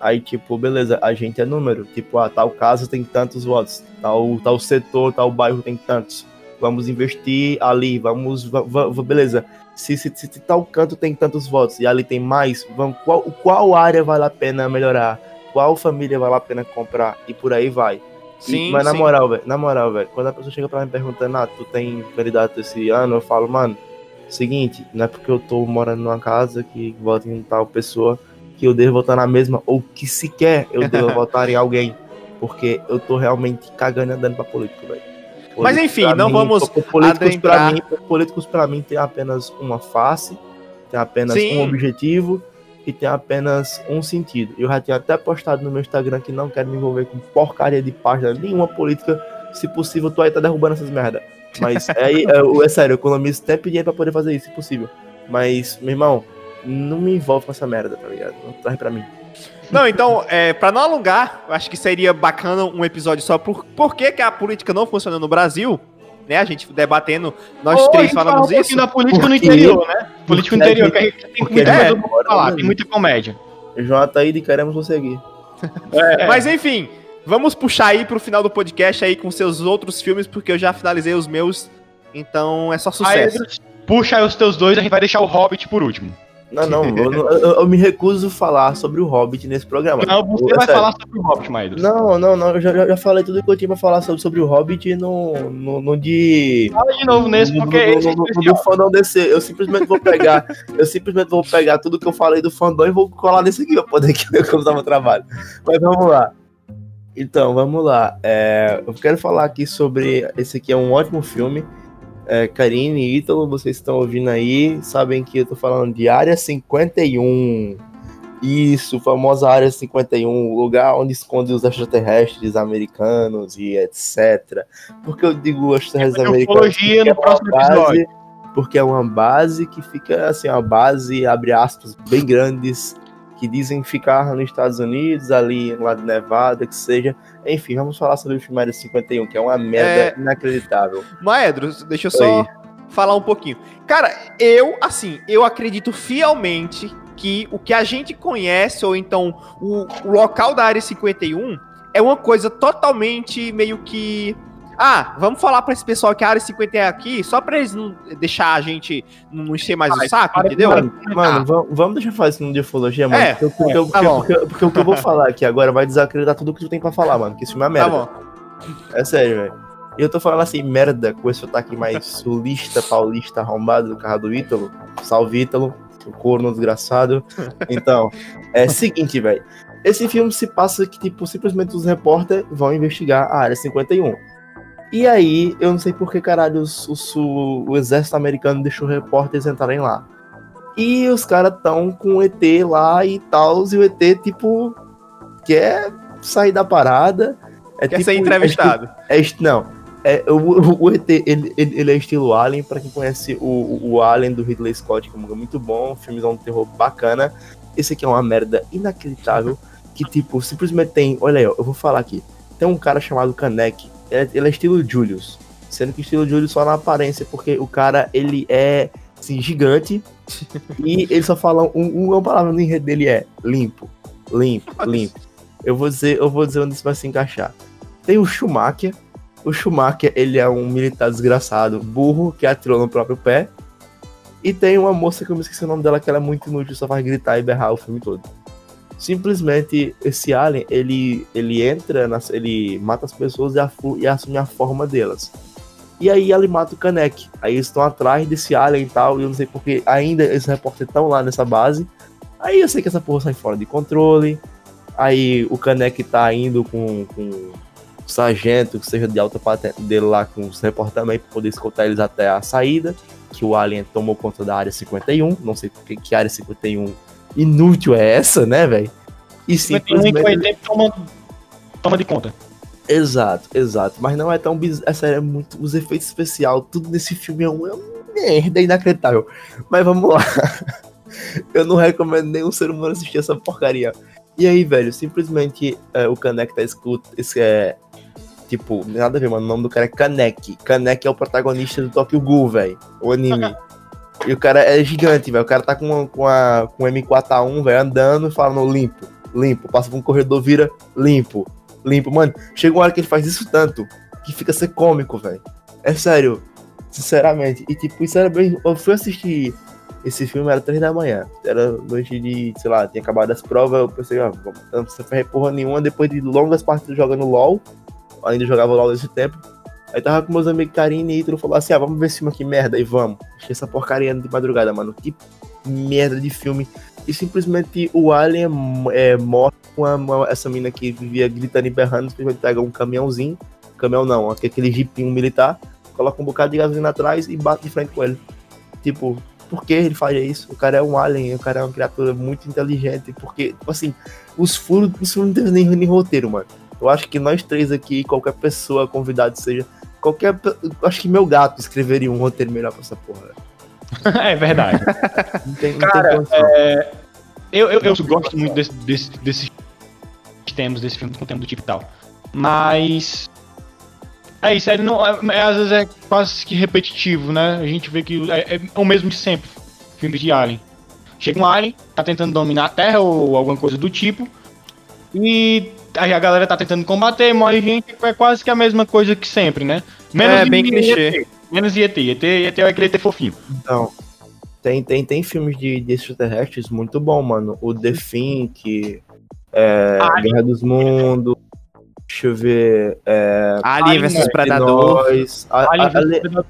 Aí, tipo, beleza, a gente é número. Tipo, ah, tal casa tem tantos votos, tal, tal setor, tal bairro tem tantos. Vamos investir ali, vamos. va- va- va- beleza. Se, se, se, se tal canto tem tantos votos e ali tem mais, vamos, qual, qual área vale a pena melhorar? Qual família vale a pena comprar? E por aí vai. E- Sim, mas na sim. moral, velho, na moral, velho, quando a pessoa chega pra mim perguntando, ah, tu tem candidato esse ano, eu falo, mano, seguinte, não é porque eu tô morando numa casa que vota em tal pessoa que eu devo votar na mesma, ou que sequer eu devo votar em alguém, porque eu tô realmente cagando e andando pra político, velho. Mas enfim, pra não mim, vamos políticos pra adentrar. mim, políticos para mim tem apenas uma face, tem apenas Sim. um objetivo e tem apenas um sentido. Eu já tinha até postado no meu Instagram que não quero me envolver com porcaria de página nenhuma política. Se possível, tu aí tá derrubando essas merda. Mas é, é, é sério, eu economizo e dinheiro pra poder fazer isso, se possível. Mas, meu irmão, não me envolve com essa merda, tá ligado? Não traz pra mim. Não, então, é, para não alongar, eu acho que seria bacana um episódio só por, por que, que a política não funciona no Brasil, né? A gente debatendo, nós Ou três gente fala falamos um pouquinho isso. da política no interior, né? Política no interior, gente- que a gente tem muita a coisa falar, tem muita comédia. Jota e queremos você aqui. É, Mas enfim, vamos puxar aí pro final do podcast aí com seus outros filmes, porque eu já finalizei os meus, então é só aí, sucesso. Edros, puxa aí os teus dois, a gente vai deixar o Hobbit por último. Não, não, eu, eu- eu me recuso a falar sobre o Hobbit nesse programa. Não, você É vai sério. falar sobre o Hobbit, Maedros. Não, não, não, eu já, já- falei tudo que eu tinha pra falar sobre, sobre o Hobbit no, no, no de. Fala de novo nesse, no, porque no, esse é no, no, especial. do fandom DC. Eu simplesmente vou pegar. eu simplesmente vou pegar tudo que eu falei do fandom e vou colar nesse aqui pra poder economizar meu trabalho. Mas vamos lá. Então, vamos lá. É, eu quero falar aqui sobre. Esse aqui é um ótimo filme. É, Karine e Ítalo, vocês estão ouvindo aí, sabem que eu tô falando de Área 51. Isso, famosa Área 51, lugar onde esconde os extraterrestres americanos e etc. Por que eu digo extraterrestres americanos? Porque no próximo é uma base- episódio. Porque é uma base que fica assim, uma base, abre aspas, bem grandes, que dizem ficar nos Estados Unidos, ali lá de Nevada, que seja. Enfim, vamos falar sobre o filme Área 51, que é uma merda É. inacreditável. Maedro, deixa eu só Oi. falar um pouquinho. Cara, eu, assim, eu acredito fielmente que o que a gente conhece, ou então o, o local da área 51, é uma coisa totalmente meio que. Ah, vamos falar pra esse pessoal que a área 50 é aqui, só pra eles não deixar a gente não encher mais o saco, para- entendeu? Mano, mano, vamos, vamos deixar eu falar isso no de ufologia, mano. É, porque, porque, é, porque, tá bom. porque- porque o que eu vou falar aqui agora vai desacreditar tudo que tu tem pra falar, mano. Que esse filme é Tá merda. bom. É sério, velho. E eu tô falando assim, merda, com esse sotaque mais sulista, paulista, arrombado do carro do Ítalo. Salve Ítalo, o corno desgraçado. Então, é o seguinte, velho. Esse filme se passa que, tipo, simplesmente os repórteres vão investigar a área 51. E aí, eu não sei por que caralho os- os- o, o exército americano deixou repórteres entrarem lá. E os caras tão com o ET lá e tal, e o ET, tipo, quer sair da parada. É Quer tipo- ser entrevistado. é, est- não. É, o, o- ET, ele, ele, ele é estilo Alien, pra quem conhece o, o, Alien do Ridley Scott, que é muito bom, filmezão de terror bacana. Esse aqui é uma merda inacreditável, que tipo, simplesmente tem, olha aí, ó, eu vou falar aqui. Tem um cara chamado Kanek, ele, é- ele é estilo Julius, sendo que estilo Julius só na aparência, porque o cara, ele é, assim, gigante, e ele só fala, um, uma palavra no enredo dele é limpo, limpo, limpo. Eu vou dizer, eu vou dizer onde isso vai se encaixar. Tem o Schumacher, o Schumacher, ele é um militar desgraçado, burro, que atirou no próprio pé. E tem uma moça que eu me esqueci o nome dela, que ela é muito inútil, só faz gritar e berrar o filme todo. Simplesmente, esse alien, ele, ele entra, nas, ele mata as pessoas e, e assume a forma delas. E aí ele mata o Kanek. Aí eles estão atrás desse alien e tal, e eu não sei porque ainda esses repórteres estão lá nessa base. Aí eu sei que essa porra sai fora de controle. Aí o Kanek tá indo com, com o sargento, que seja de alta patente dele lá, com os repórteres também, pra poder escoltar eles até a saída. Que o Alien tomou conta da área 51. Não sei porque que área 51 inútil é essa, né, velho? E Mas tem um que simplesmente. toma, toma de conta. Exato, exato. Mas não é tão bizarro. É sério, é muito. Os efeitos especiais, tudo nesse filme é uma merda inacreditável. Mas vamos lá. Eu não recomendo nenhum ser humano assistir essa porcaria. E aí, velho, simplesmente é, o Kanek tá escuta. Esse é. Tipo, nada a ver, mano. O nome do cara é Kanek. Kanek é o protagonista do Tokyo Ghoul, velho. O anime. e o cara é gigante, velho. O cara tá com, com, a, com M4A1, velho, andando e falando limpo, limpo. Passa por um corredor, vira limpo, limpo. Mano, chega uma hora que ele faz isso tanto que fica ser cômico, velho. É sério. Sinceramente. E tipo, isso era bem. Eu fui assistir esse filme, era três da manhã. Era noite de, sei lá, tinha acabado as provas. Eu pensei, ah, vamos- não precisa fazer porra nenhuma. Depois de longas partidas jogando LOL, ainda jogava LOL nesse tempo. Aí tava com meus amigos Karine e Ítalo falou assim: ah, vamos ver esse filme aqui, merda, e vamos. Achei essa porcaria de madrugada, mano. Que merda de filme. E simplesmente o Alien é, morre com a- uma- essa mina que vivia gritando e berrando. Simplesmente pega um caminhãozinho, caminhão não, aquele jeepinho militar, coloca um bocado de gasolina atrás e bate de frente com ele. Tipo, por que ele faria isso? O cara é um alien, o cara é uma criatura muito inteligente. Porque, tipo assim, os furos, isso não tem nem, nem roteiro, mano. Eu acho que nós três aqui, qualquer pessoa convidado seja, qualquer. acho que meu gato escreveria um roteiro melhor pra essa porra. é verdade. Não tem, não Cara, tem condição. Eu, eu, eu gosto muito desse, desse, desses temas, desse filme com tema do tipo e tal. Mas. É isso, é, não, é- é, às vezes é quase que repetitivo, né? A gente vê que é, é o mesmo de sempre. Filmes de Alien. Chega um Alien, tá tentando dominar a Terra ou alguma coisa do tipo. E a galera tá tentando combater, morre gente, é quase que a mesma coisa que sempre, né? É, bem clichê. Menos ET. ET, ET é aquele ET fofinho. Então, tem, tem, tem filmes de, de extraterrestres muito bom, mano. O The Think, é, Guerra dos Mundos, deixa eu ver. É, Alien vs Predador. Alien vs Predador.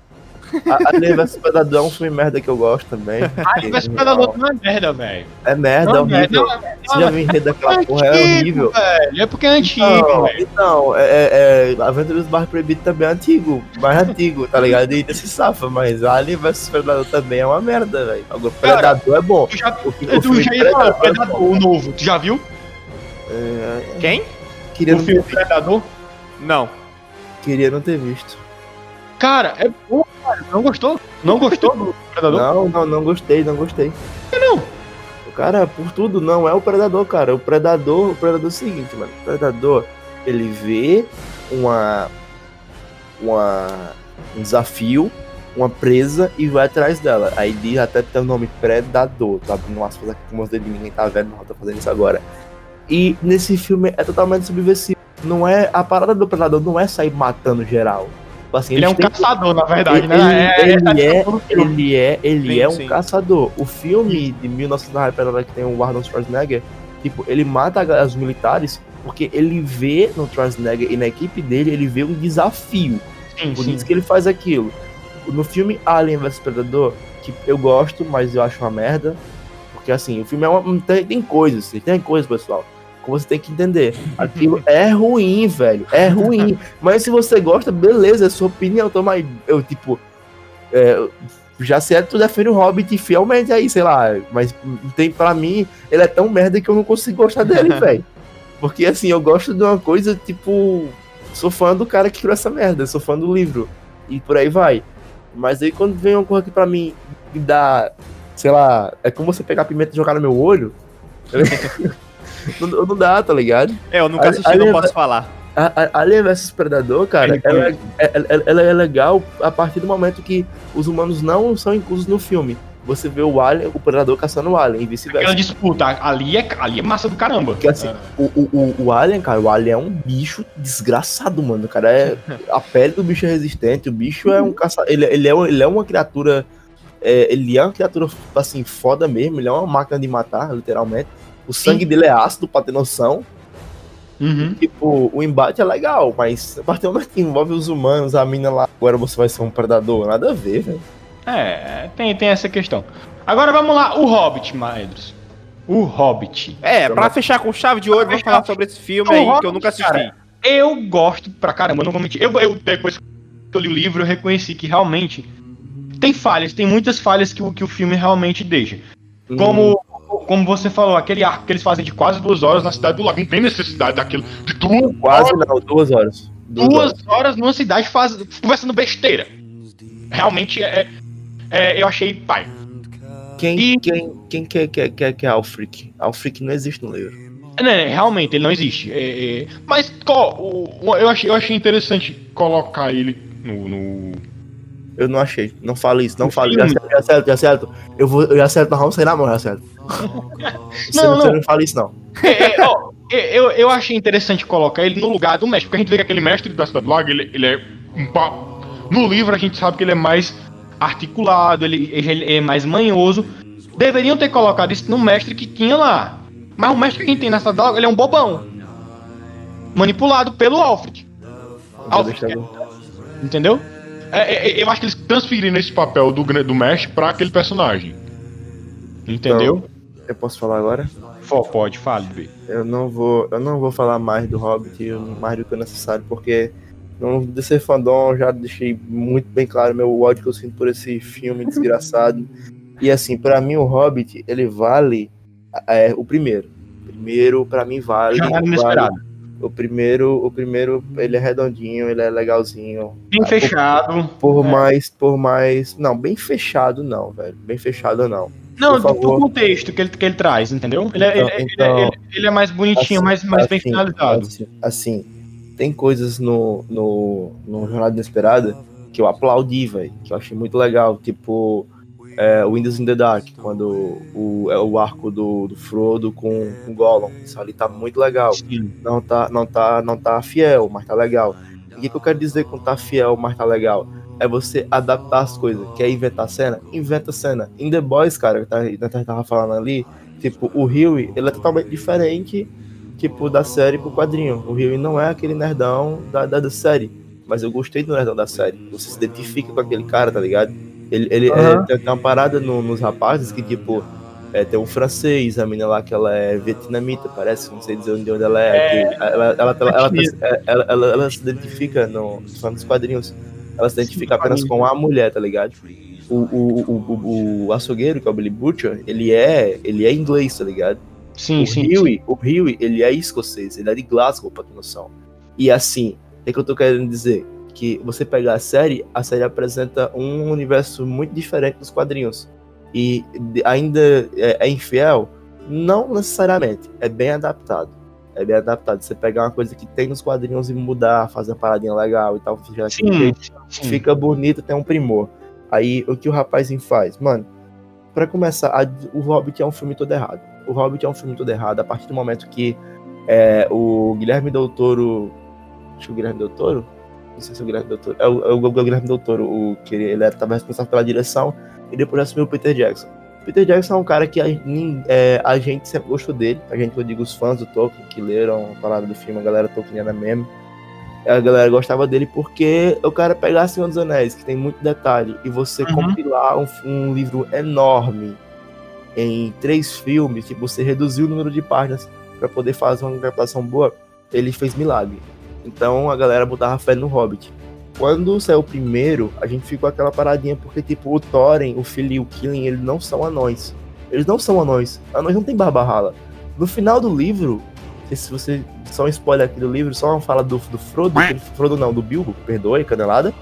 A, Alien vs Predador é um filme merda que eu gosto também. Alien vs Predador não é merda, velho. É merda, é Não, velho, horrível. não, Você já viu o enredo daquela porra? É horrível. velho. É porque é antigo, Não, velho. então, é, é, é, Aventuras do Barro Proibido também é antigo, mais antigo, tá ligado? E ainda se safa, mas Alien vs Predador também é uma merda, velho. Agora, Cara, Predador é bom. Tu já, O, o tu já Predador é o novo. Tu já viu? É, Quem? queria, O não filme Predador? Não. queria não ter visto. Cara, é bom. Não gostou? Não gostou do Predador? Não, não, não gostei, não gostei. não? O cara, por tudo, não é o predador, cara. O predador, o predador é o seguinte, mano. O predador, ele vê uma. uma um desafio, uma presa e vai atrás dela. Aí diz até tem o nome predador, tá abrindo aspas aqui com os dedos, ninguém tá vendo, não tô fazendo isso agora. E nesse filme é totalmente subversivo. Não é. A parada do predador não é sair matando geral. Tipo Assim, Ele é um têm- caçador, na verdade, ele, né? ele, é, questão do filme. ele é, ele Sim, é um sim. caçador. O filme de 1990 que tem o Arnold Schwarzenegger, tipo, ele mata os militares porque ele vê no Schwarzenegger e na equipe dele, ele vê um desafio. Sim, Por sim. isso que ele faz aquilo. No filme Alien vs Predador, que eu gosto, mas eu acho uma merda. Porque assim, o filme é uma, tem, tem coisas, tem coisas, pessoal. Você tem que entender. Aquilo é ruim, velho. É ruim. mas se você gosta, beleza, é sua opinião. Toma aí. Eu, tipo. é, já sei tu defende o Hobbit fielmente aí, sei lá. Mas tem pra mim, ele é tão merda que eu não consigo gostar dele, velho. Porque assim, eu gosto de uma coisa, tipo. Sou fã do cara que criou essa merda, sou fã do livro. E por aí vai. Mas aí quando vem uma coisa que pra mim me dá. Sei lá, é como você pegar pimenta e jogar no meu olho. não, não dá, tá ligado? É, eu nunca assisti, não é- posso falar. A, a, Alien vs Predador, cara, é- ela- ela- ela é legal a partir do momento que os humanos não são inclusos no filme. Você vê o Alien, o Predador caçando o Alien e Aquela vice-versa. disputa, ali é, ali é massa do caramba. Porque assim, o, o, o, o Alien, cara, o Alien é um bicho desgraçado, mano. O cara é. A pele do bicho é resistente, o bicho é um caça. Ele, ele, é, ele é uma criatura. é, ele é uma criatura, assim, foda mesmo. Ele é uma máquina de matar, literalmente. O sangue dele é ácido, pra ter noção. Uhum. Tipo, o embate é legal, mas a partir do momento que envolve os humanos, a mina lá, agora você vai ser um predador, nada a ver, velho. É, tem, tem essa questão. Agora vamos lá, o Hobbit, Maedros. O Hobbit. É, pra fechar com chave de ouro, vamos falar sobre esse filme aí que eu nunca assisti. Cara, Eu gosto pra caramba, eu não vou mentir. Eu, eu- depois que eu li o livro, eu reconheci que realmente tem falhas, tem muitas falhas que, o- que o filme realmente deixa. Hum, Como, como você falou, aquele arco que eles fazem de quase duas horas na cidade do lago. Não tem necessidade daquilo. De duas, Quase não, duas horas. Duas, horas. duas horas numa cidade faz, conversando besteira. Realmente é, é- eu achei pai. Quem, E- quem, quem quer, quer, quer, quer Alfric? Alfric não existe no livro. Né, realmente, ele não existe. É, é, mas co- o- eu, achei, eu achei interessante colocar ele no. no- Eu não achei. Não fale isso, não fale. Já, já certo, já certo. Eu vou, eu já certo, nós vamos sair na mão, já certo. Você Não, você não. não fala isso, não. É, é, ó, é, eu, eu achei interessante colocar ele no lugar do mestre, porque a gente vê que aquele mestre da Cidade Lago, ele, ele é. um No livro a gente sabe que ele é mais articulado, ele, ele é mais manhoso. Deveriam ter colocado isso no mestre que tinha lá. Mas o mestre que a gente tem na Cidade Lago, ele é um bobão. Manipulado pelo Alfred. Alfred, deixar- Entendeu? É, é, eu acho que eles transferiram esse papel do, do mestre pra aquele personagem. Entendeu? Eu posso falar agora? Fó, pode, fale, B. Eu não vou, eu não vou falar mais do Hobbit, mais do que é necessário, porque no DC Fandom eu já deixei muito bem claro meu ódio que eu sinto por esse filme desgraçado. E assim, pra mim o Hobbit, ele vale é, o primeiro. Primeiro, pra mim vale, Jornada vale. Inesperada. O primeiro, o primeiro, ele é redondinho, ele é legalzinho. Bem fechado. Por É. mais, por mais, não, bem fechado não, velho. Bem fechado não. Não, Por do, do contexto que ele, que ele traz, entendeu? Ele, é- Então- ele, é- então- ele, ele é mais bonitinho, Assim, mais, mais bem assim, finalizado. Assim, assim, tem coisas no, no, no Jornada Inesperada que eu aplaudi, velho, que eu achei muito legal, tipo é, Windows in the Dark, quando o, é o arco do, do Frodo com, com o Gollum, isso ali tá muito legal. Não tá, não tá, não tá fiel, mas tá legal. E o que, que eu quero dizer com tá fiel, mas tá legal? É você adaptar as coisas. Quer inventar cena? Inventa cena. In The Boys, cara, que tá, a tava falando ali, tipo, o Huey, ele é totalmente diferente, tipo, da série pro quadrinho. O Huey não é aquele nerdão da, da, da série. Mas eu gostei do nerdão da série. Você se identifica com aquele cara, tá ligado? Ele, ele Aham. é, tem, uma parada no- nos rapazes que, tipo, é, tem um francês, a menina lá que ela é vietnamita, parece, não sei dizer de onde ela é. que ela, ela, ela, ela, ela, ela- ela se identifica no, falando dos quadrinhos. Ela se identifica apenas com a mulher, tá ligado? O, o, o, o, açougueiro, que é o Billy Butcher, ele é, ele é inglês, tá ligado? Sim, o sim. Huey, o Huey, ele é escocês, ele é de Glasgow, pra ter noção. E assim, o que, que eu tô querendo dizer? Que você pegar a série, a série apresenta um universo muito diferente dos quadrinhos. E ainda é, é infiel, Não necessariamente, é bem adaptado. É bem adaptado. Você pegar uma coisa que tem nos quadrinhos e mudar, fazer uma paradinha legal e tal, fica Sim, sim. fica bonito, tem um primor. Aí o que o rapazinho faz? Mano, pra começar, a- o Hobbit é um filme todo errado. O Hobbit é um filme todo errado a partir do momento que é, o Guilherme Del Toro. Acho que o Guilherme Del Toro? Não sei se é o Guilherme Del Toro. É o, é o- Guilherme Del Toro, o, que ele, estava responsável pela direção e depois assumiu o Peter Jackson. Peter Jackson é um cara que a, é, a gente sempre gostou dele. A gente, eu digo, os fãs do Tolkien que leram a palavra do filme, a galera Tolkieniana mesmo. A galera gostava dele porque o cara pegar Senhor dos Anéis, que tem muito detalhe, e você Uhum. compilar um, um livro enorme em três filmes, tipo, você reduziu o número de páginas para poder fazer uma interpretação boa, ele fez milagre. Então a galera botava fé no Hobbit. Quando saiu o primeiro, a gente ficou aquela paradinha, porque, tipo, o Thorin, o Phil e o Killing, eles não são anões. Eles não são anões. Anões não tem barba rala. No final do livro, se você. Só um spoiler aqui do livro, só uma fala do, do Frodo, ele- Frodo não, do Bilbo, perdoe, canelada.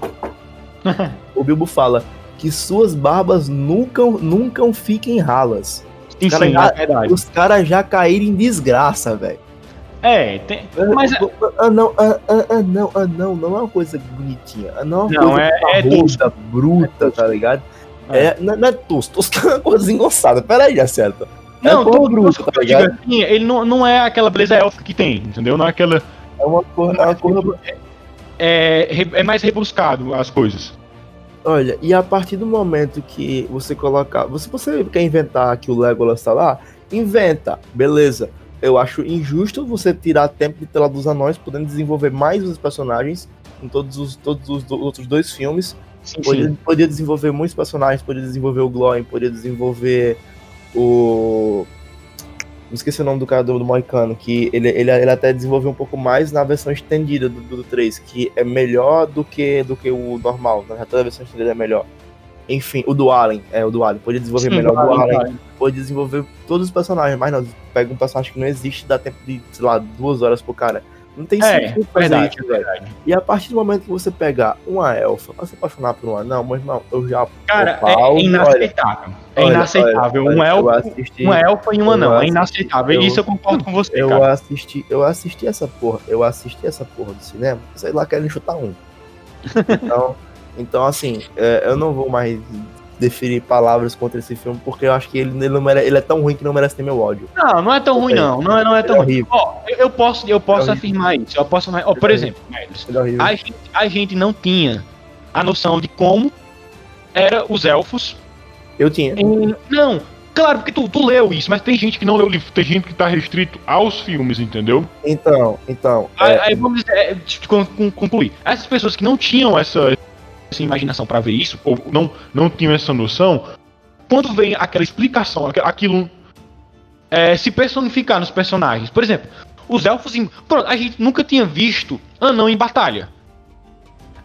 o Bilbo fala que suas barbas nunca, nunca fiquem ralas. Sim, Cara, sim, já- é. Os caras já caíram em desgraça, velho. É, tem, mas é- não, ah, ah, ah, não, não, não é uma coisa bonitinha. Ah, não é uma Não, coisa é- é parruda, bruta, tá ligado? É, não, não é tosco, tosco é uma coisa engrossada. Peraí, acerta. É não, porra todo bruta, bruto, tá ligado? assim, ele não, não é aquela beleza élfica que tem, entendeu? Não é aquela. É uma cor, é uma cor É, é mais rebuscado as coisas. Olha, e a partir do momento que você colocar. Você, você quer inventar que o Legolas tá lá? Inventa, beleza. Eu acho injusto você tirar tempo de tela dos anões, podendo desenvolver mais os personagens em todos os, todos os do- outros dois filmes. Sim, Podia, podia desenvolver muitos personagens, podia desenvolver o Glóin, podia desenvolver o. Não esqueci o nome do cara do, do Moicano, que ele, ele, ele até desenvolveu um pouco mais na versão estendida do, do, 3, que é melhor do que, do que o normal. Na a versão estendida é melhor. Enfim, o do Allen, é o do Allen, podia desenvolver Sim, melhor o do Allen. pode desenvolver todos os personagens, mas não, pega um personagem que não existe, dá tempo de, sei lá, duas horas pro cara. Não tem É, sentido fazer verdade, isso, velho. E a partir do momento que você pegar uma elfa, pra se apaixonar por um anão, meu irmão, eu já. Cara, falo, é inaceitável. é olha, inaceitável. olha, um, olha, eu elfo, assisti, uma elfa e um eu anão. É assisti- inaceitável. eu- Isso eu concordo com você, eu cara. assisti, eu assisti essa porra, eu assisti essa porra do cinema, sei lá, querem chutar um. Então, então assim, é, eu não vou mais definir palavras contra esse filme, porque eu acho que ele, ele, não mere- ele é tão ruim que não merece ter meu ódio. Não, não é tão ruim, não. Não é, não é tão Ele é ruim. Ó, eu, eu posso, eu posso É afirmar isso. Eu posso, ó, por é exemplo, é a gente, a gente não tinha a noção de como era os elfos Eu tinha. em... Não, claro, porque tu, tu leu isso, mas tem gente que não leu o livro, tem gente que tá restrito aos filmes, entendeu? Então, então. Aí, é, aí vamos é, concluir. Essas pessoas que não tinham essa, essa imaginação pra ver isso, ou não, não tinham essa noção, quando vem aquela explicação, aqu- aquilo é, se personificar nos personagens. Por exemplo, os elfos. Em, pronto, a gente nunca tinha visto anão em batalha.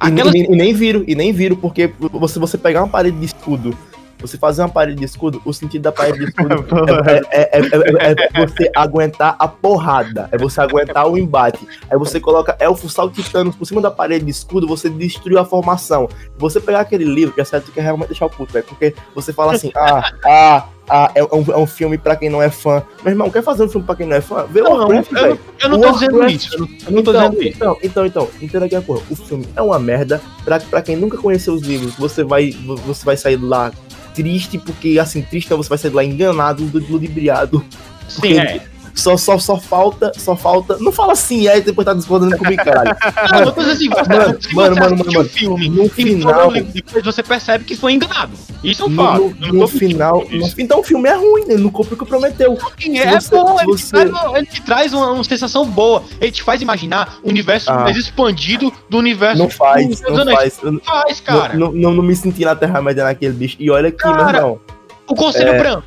E, nem- Aquelas, e, nem- e nem viro, e nem viro, porque você, você pegar uma parede de escudo, você fazer uma parede de escudo, o sentido da parede de escudo é, é- é- é- é você aguentar a porrada, é você aguentar o embate. Aí você coloca elfos saltitanos por cima da parede de escudo, você destruiu a formação. Você pegar aquele livro, já sabe que quer realmente deixar o puto, velho, porque você fala assim, ah, ah, ah, é um, é um filme pra quem não é fã. Meu irmão, quer fazer um filme pra quem não é fã? Vê o Não, Warcraft, eu, velho. eu não tô Warcraft. dizendo isso. Eu não, eu não tô então, dizendo isso. então, então, então, entenda aqui a coisa. O filme é uma merda. Pra, pra quem nunca conheceu os livros, você vai, você vai sair lá triste, porque assim, triste não, você vai sair de lá enganado, ludibriado. Sim, é. Só, só, só falta, só falta. Não fala assim, aí depois tá discordando comigo, caralho. Não, eu tô dizendo assim, você, Mano, se mano, mano, mano, o filme no final- depois você percebe que foi enganado. Isso é No, fato. no- Eu não no tô final. no- então o filme é ruim, ele não cumpre o que prometeu. Sim, é você- bom, ele, te você- traz, uma- ele te traz uma, uma sensação boa. Ele te faz imaginar o universo Ah. mais expandido do universo Não faz, não Anéis. faz. Eu- Faz, cara. Não, não, não me senti na Terra-média naquele bicho. E olha aqui, meu Cara, irmão. O Conselho É. Branco.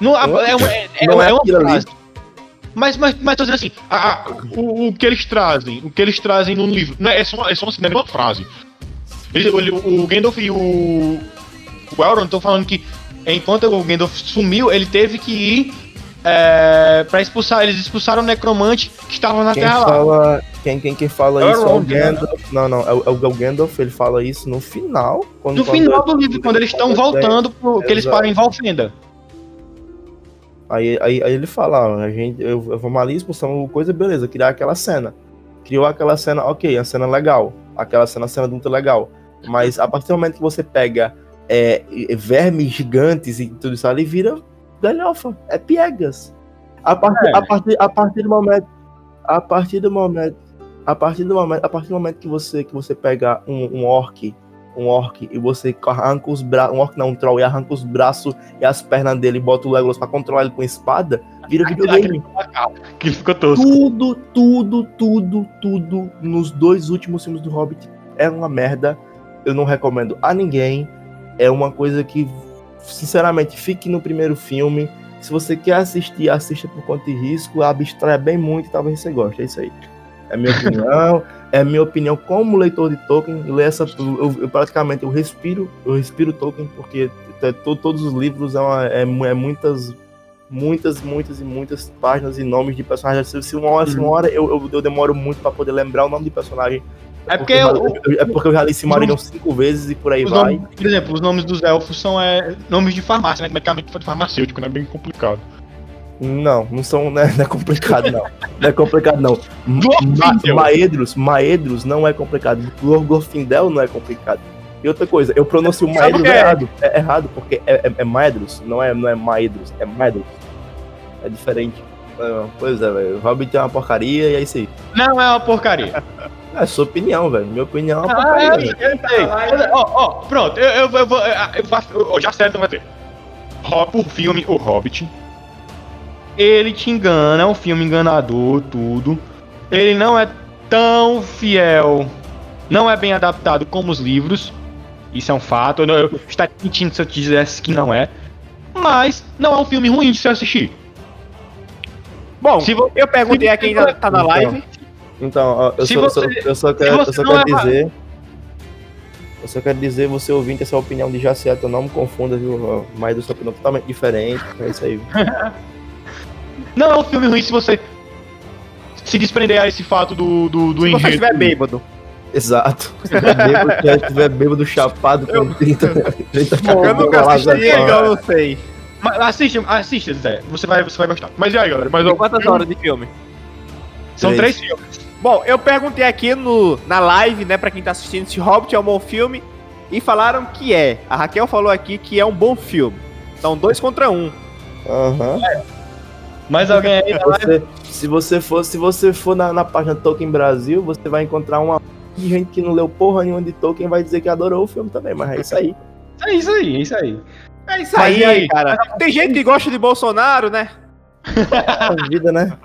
Não, Não é, é, é não é é uma aquilo ali. Mas, mas, mas tô dizendo assim, a- a- o, o que eles trazem, o que eles trazem no livro, não é, é só, é só assim, é uma frase. Ele- ele- o Gandalf e o, o Elrond estão falando que enquanto o Gandalf sumiu, ele teve que ir é, para expulsar, eles expulsaram o necromante que estava na Quem Terra lá. fala, quem, quem, quem fala É o isso é o né? Gandalf. Não, não, é o, é o Gandalf, ele fala isso no final. Quando, No quando- final do livro, quando eles estão voltando, pro, que eles param em Valfenda. Aí, aí, aí ele fala, a gente, eu, vamos ali, expulsamos coisa, beleza, criar aquela cena. Criou aquela cena, ok, a cena legal. Aquela cena, a cena muito legal. Mas a partir do momento que você pega é, vermes gigantes e tudo isso ali, vira galhofa. É piegas. A partir, É. a partir, a partir do momento. A partir do momento. A partir do momento, a partir do momento que você que você pega um, um orc, um orc e você arranca os braços, um orc não, um troll e arranca os braços e as pernas dele e bota o Legolas pra controlar ele com espada, vira videogame. Que ele ficou tosco. Tudo, tudo, tudo, tudo nos dois últimos filmes do Hobbit é uma merda. Eu não recomendo a ninguém. É uma coisa que, sinceramente, fique no primeiro filme. Se você quer assistir, assista por conta e risco. Abstraia bem muito e talvez você goste. É isso aí. É minha opinião. é minha opinião como leitor de Tolkien. Eu, leio essa, eu, eu praticamente eu respiro, eu respiro Tolkien porque to- todos os livros é, uma- é é muitas muitas, muitas e muitas páginas e nomes de personagens. Se- uma hora, se uma hora eu, eu, eu demoro muito pra poder lembrar o nome de personagem. É porque eu, o- eu- é porque eu já li Silmarillion cinco vezes e por aí vai. nomes, por exemplo, os nomes dos elfos são é, nomes de farmácia, né? Medicamento farmacêutico, né? Bem complicado. Não, não são, né, não é complicado não. Não é complicado não. Ma. Maedros, Maedros não é complicado. Glorfindel não é complicado. E outra coisa, eu pronuncio Maedros é? errado. É errado porque é, é, é Maedros, não é, não é Maedros, é Maedros. É diferente. Ah, pois é, velho. O Hobbit é uma porcaria e é isso aí. Não é uma porcaria. É sua opinião, velho. Minha opinião é uma Ah, porcaria. eu, velho. eu sei. Ó, ó, pronto, eu, eu, eu, vou- eu, eu faço- eu já certo vai ter. O filme O Hobbit. Ele te engana, é um filme enganador, tudo. Ele não é tão fiel, não é bem adaptado como os livros. Isso é um fato. Eu, estaria mentindo se eu te dissesse que não é. Mas não é um filme ruim de se assistir. Bom, Se eu perguntei se a quem você- tá- na live. Então, ó, eu, só, você- eu só quero, eu você só quero é- dizer. Eu só quero dizer, você ouvinte, essa opinião de Jaciato, não me confunda, viu? Mas do sua opinião totalmente diferente. É isso aí. Não é um filme ruim se você se desprender a esse fato do, do, do Se você enredo. estiver bêbado. Exato. Se tiver bêbado, se tiver bêbado chapado com 30, 30 Eu nunca na- então eu não sei. Mas assiste, assiste, Zé. Você vai, você vai gostar. Mas e aí, galera? Mas, ó, Quantas horas de filme? São Três. três filmes. Bom, eu perguntei aqui no, na live, né, pra quem tá assistindo se Hobbit é um bom filme, e falaram que é. A Raquel falou aqui que é um bom filme. Então, dois contra um. Aham. Mais alguém aí live? Você- se você for, se você for na, na página Tolkien Brasil, você vai encontrar uma gente que não leu porra nenhuma de Tolkien vai dizer que adorou o filme também, mas é isso aí. É isso aí, é isso aí. É isso aí, aí? cara. Tem gente que gosta de Bolsonaro, né? A vida, né?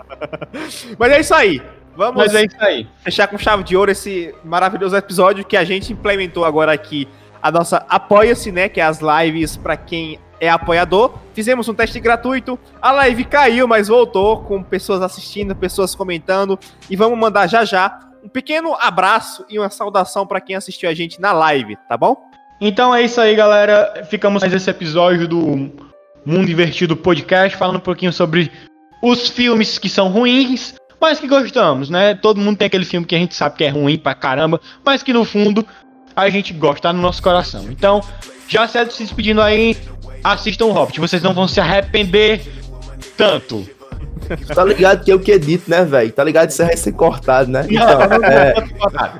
Mas é isso aí. Vamos Mas é isso aí. fechar com chave de ouro esse maravilhoso episódio que a gente implementou agora aqui. A nossa Apoia-se, né? Que é as lives pra quem é apoiador. Fizemos um teste gratuito. A live caiu, mas voltou com pessoas assistindo, pessoas comentando. E vamos mandar já já um pequeno abraço e uma saudação pra quem assistiu a gente na live, tá bom? Então é isso aí, galera. Ficamos mais esse episódio do Mundo Invertido Podcast, falando um pouquinho sobre os filmes que são ruins, mas que gostamos, né? Todo mundo tem aquele filme que a gente sabe que é ruim pra caramba, mas que no fundo a gente gosta, tá no nosso coração. Então, já certo se despedindo aí, assistam o Hobbit, vocês não vão se arrepender tanto. Tá ligado que eu que edito, né, velho? Tá ligado que isso vai ser cortado, né? Então, é,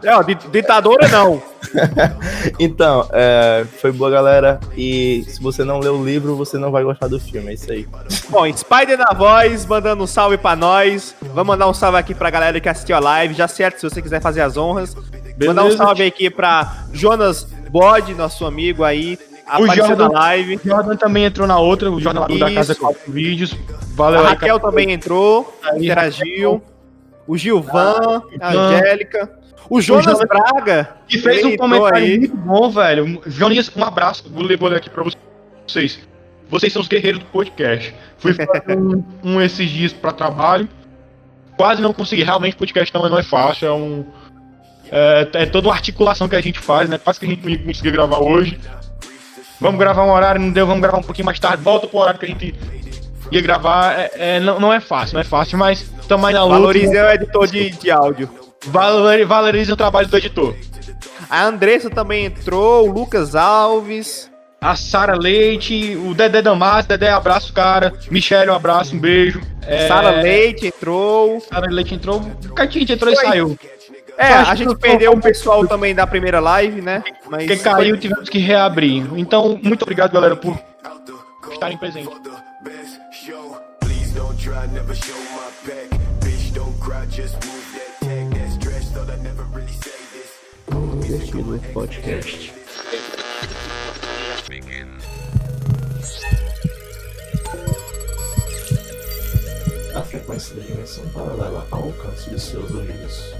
É, ó, di- ditadura não. então é, foi boa, galera. E se você não leu o livro, você não vai gostar do filme. É isso aí. Bom, Spider na voz, mandando um salve pra nós. Vamos mandar um salve aqui pra galera que assistiu a live. Já certo, se você quiser fazer as honras. Mandar um Beleza. salve aqui pra Jonas Bode, nosso amigo aí. O Jordan- live. O Jordan também entrou na outra, o Jordan da Casa Isso. 4 Vídeos. A Valeu aí, Raquel também entrou, Aí, interagiu. O Gilvan, a Gilvan. Angélica. O Jonas Jonas- Braga. Que fez um comentário aí. muito bom, velho. Joninhas, um abraço. Vou ler aqui pra vocês. Vocês são os guerreiros do podcast. Fui fazer um, um esses dias pra trabalho. Quase não consegui. Realmente, podcast não, não é fácil. É um. É, é toda uma articulação que a gente faz, né? Quase que a gente não ia conseguir gravar hoje. Vamos gravar um horário, não deu, vamos gravar um pouquinho mais tarde. Volta pro horário que a gente ia gravar. É, é, não, não é fácil, não é fácil, mas estamos aí na luta. Valorize o editor de, de áudio. Valori- valorize o trabalho do editor. A Andressa também entrou, o Lucas Alves. a Sara Leite, o Dedé Damasio, Dedé abraço, cara. Michele, um abraço, um beijo. É, Sara Leite entrou. Sara Leite entrou. O Catinho entrou e saiu. É, a gente perdeu o pessoal também da primeira live, né? Mas Porque caiu, tivemos que reabrir. Então, muito obrigado, galera, por estarem presentes. best show. Please don't try, never show my back. Bitch, don't cry, just move that tag. That stretch, thought I never really say this. Divertido podcast. A frequência da dimensão paralela ao alcance de seus ouvidos.